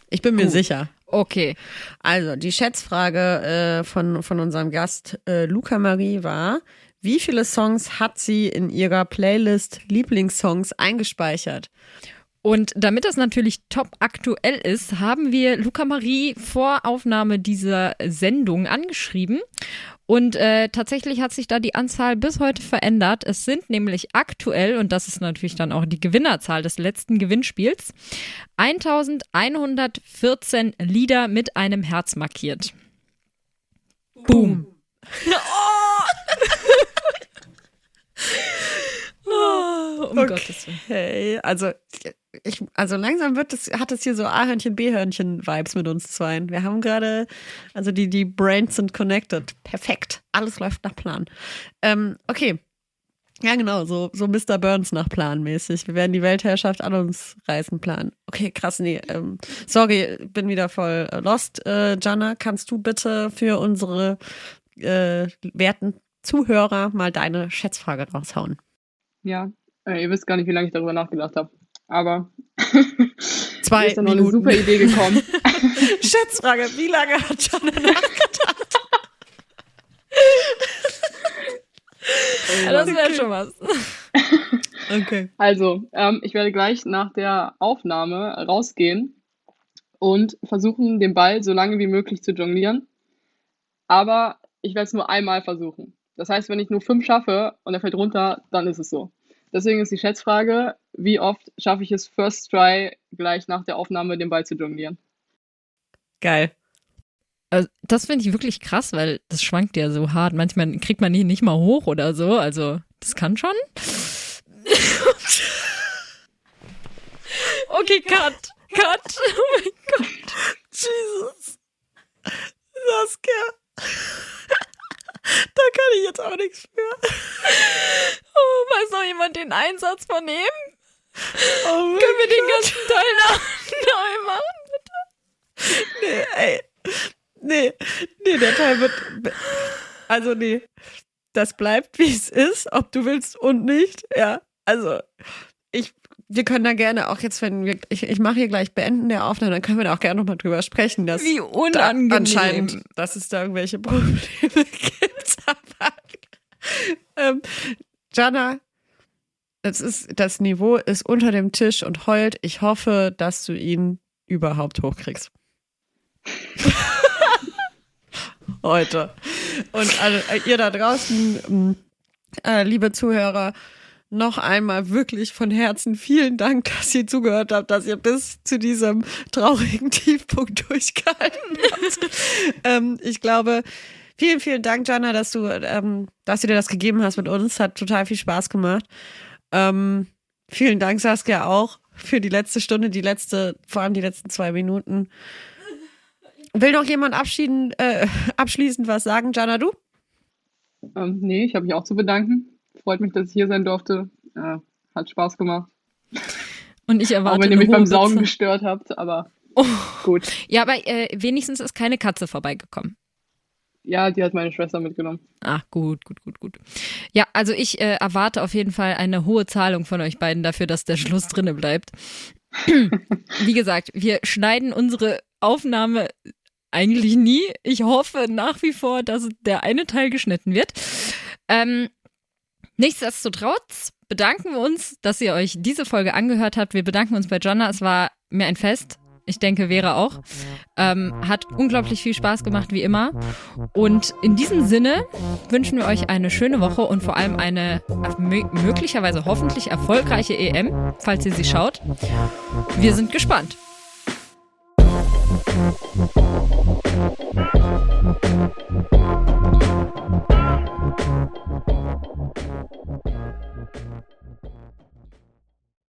Ich bin mir Gut. sicher. Okay. Also, die Schätzfrage äh, von, von unserem Gast äh, Luca Marie war, wie viele Songs hat sie in ihrer Playlist Lieblingssongs eingespeichert? Und damit das natürlich top aktuell ist, haben wir Luca Marie vor Aufnahme dieser Sendung angeschrieben. Und äh, tatsächlich hat sich da die Anzahl bis heute verändert. Es sind nämlich aktuell, und das ist natürlich dann auch die Gewinnerzahl des letzten Gewinnspiels, 1114 Lieder mit einem Herz markiert. Boom. oh! oh, um okay. Gottes Willen. Also ich, also langsam wird es, hat es hier so A-Hörnchen, B-Hörnchen-Vibes mit uns zwei. Wir haben gerade, also die, die Brains sind connected. Perfekt. Alles läuft nach Plan. Ähm, okay. Ja, genau, so, so Mr. Burns nach Plan mäßig. Wir werden die Weltherrschaft an uns reißen planen. Okay, krass, nee. Ähm, sorry, bin wieder voll lost. Äh, Jana, kannst du bitte für unsere äh, werten Zuhörer mal deine Schätzfrage raushauen? Ja, äh, ihr wisst gar nicht, wie lange ich darüber nachgedacht habe. Aber Zwei ist dann noch eine super Idee gekommen. Schätzfrage, wie lange hat John nachgedacht? ja, das wäre okay. schon was. okay. Also, ähm, ich werde gleich nach der Aufnahme rausgehen und versuchen, den Ball so lange wie möglich zu jonglieren. Aber ich werde es nur einmal versuchen. Das heißt, wenn ich nur fünf schaffe und er fällt runter, dann ist es so. Deswegen ist die Schätzfrage, wie oft schaffe ich es First Try gleich nach der Aufnahme den Ball zu jonglieren? Geil. Also, das finde ich wirklich krass, weil das schwankt ja so hart. Manchmal kriegt man ihn nicht mal hoch oder so. Also, das kann schon. okay, cut. Cut. Oh mein Gott. Jesus. Saskia. Da kann ich jetzt auch nichts für. Oh, weiß noch jemand den Einsatz von ihm? Oh Können wir Gott. den ganzen Teil neu machen? nee, ey. Nee, nee, der Teil wird. Also, nee. Das bleibt, wie es ist, ob du willst und nicht. Ja, also, ich, wir können da gerne auch jetzt, wenn wir, ich, ich mache hier gleich beenden der Aufnahme, dann können wir da auch gerne nochmal drüber sprechen, dass Wie unangenehm. Da anscheinend, dass es da irgendwelche Probleme gibt. Aber, ähm, Jana, das ist, das Niveau ist unter dem Tisch und heult. Ich hoffe, dass du ihn überhaupt hochkriegst. Heute. Und alle, ihr da draußen, äh, liebe Zuhörer, noch einmal wirklich von Herzen vielen Dank, dass ihr zugehört habt, dass ihr bis zu diesem traurigen Tiefpunkt durchgehalten habt. ähm, ich glaube, vielen, vielen Dank, Jana, dass du, ähm, dass du dir das gegeben hast mit uns. Hat total viel Spaß gemacht. Ähm, vielen Dank, Saskia, auch für die letzte Stunde, die letzte, vor allem die letzten zwei Minuten. Will noch jemand abschieden, äh, abschließend was sagen? Jana, du? Ähm, nee, ich habe mich auch zu bedanken. Freut mich, dass ich hier sein durfte. Äh, hat Spaß gemacht. Und ich erwarte. Auch wenn ihr mich beim Saugen gestört habt, aber oh. gut. Ja, aber äh, wenigstens ist keine Katze vorbeigekommen. Ja, die hat meine Schwester mitgenommen. Ach, gut, gut, gut, gut. Ja, also ich äh, erwarte auf jeden Fall eine hohe Zahlung von euch beiden dafür, dass der Schluss drinne bleibt. Wie gesagt, wir schneiden unsere Aufnahme eigentlich nie. Ich hoffe nach wie vor, dass der eine Teil geschnitten wird. Ähm, nichtsdestotrotz bedanken wir uns, dass ihr euch diese Folge angehört habt. Wir bedanken uns bei Jonna. Es war mir ein Fest. Ich denke, wäre auch. Ähm, hat unglaublich viel Spaß gemacht, wie immer. Und in diesem Sinne wünschen wir euch eine schöne Woche und vor allem eine möglicherweise hoffentlich erfolgreiche EM, falls ihr sie schaut. Wir sind gespannt. Thank.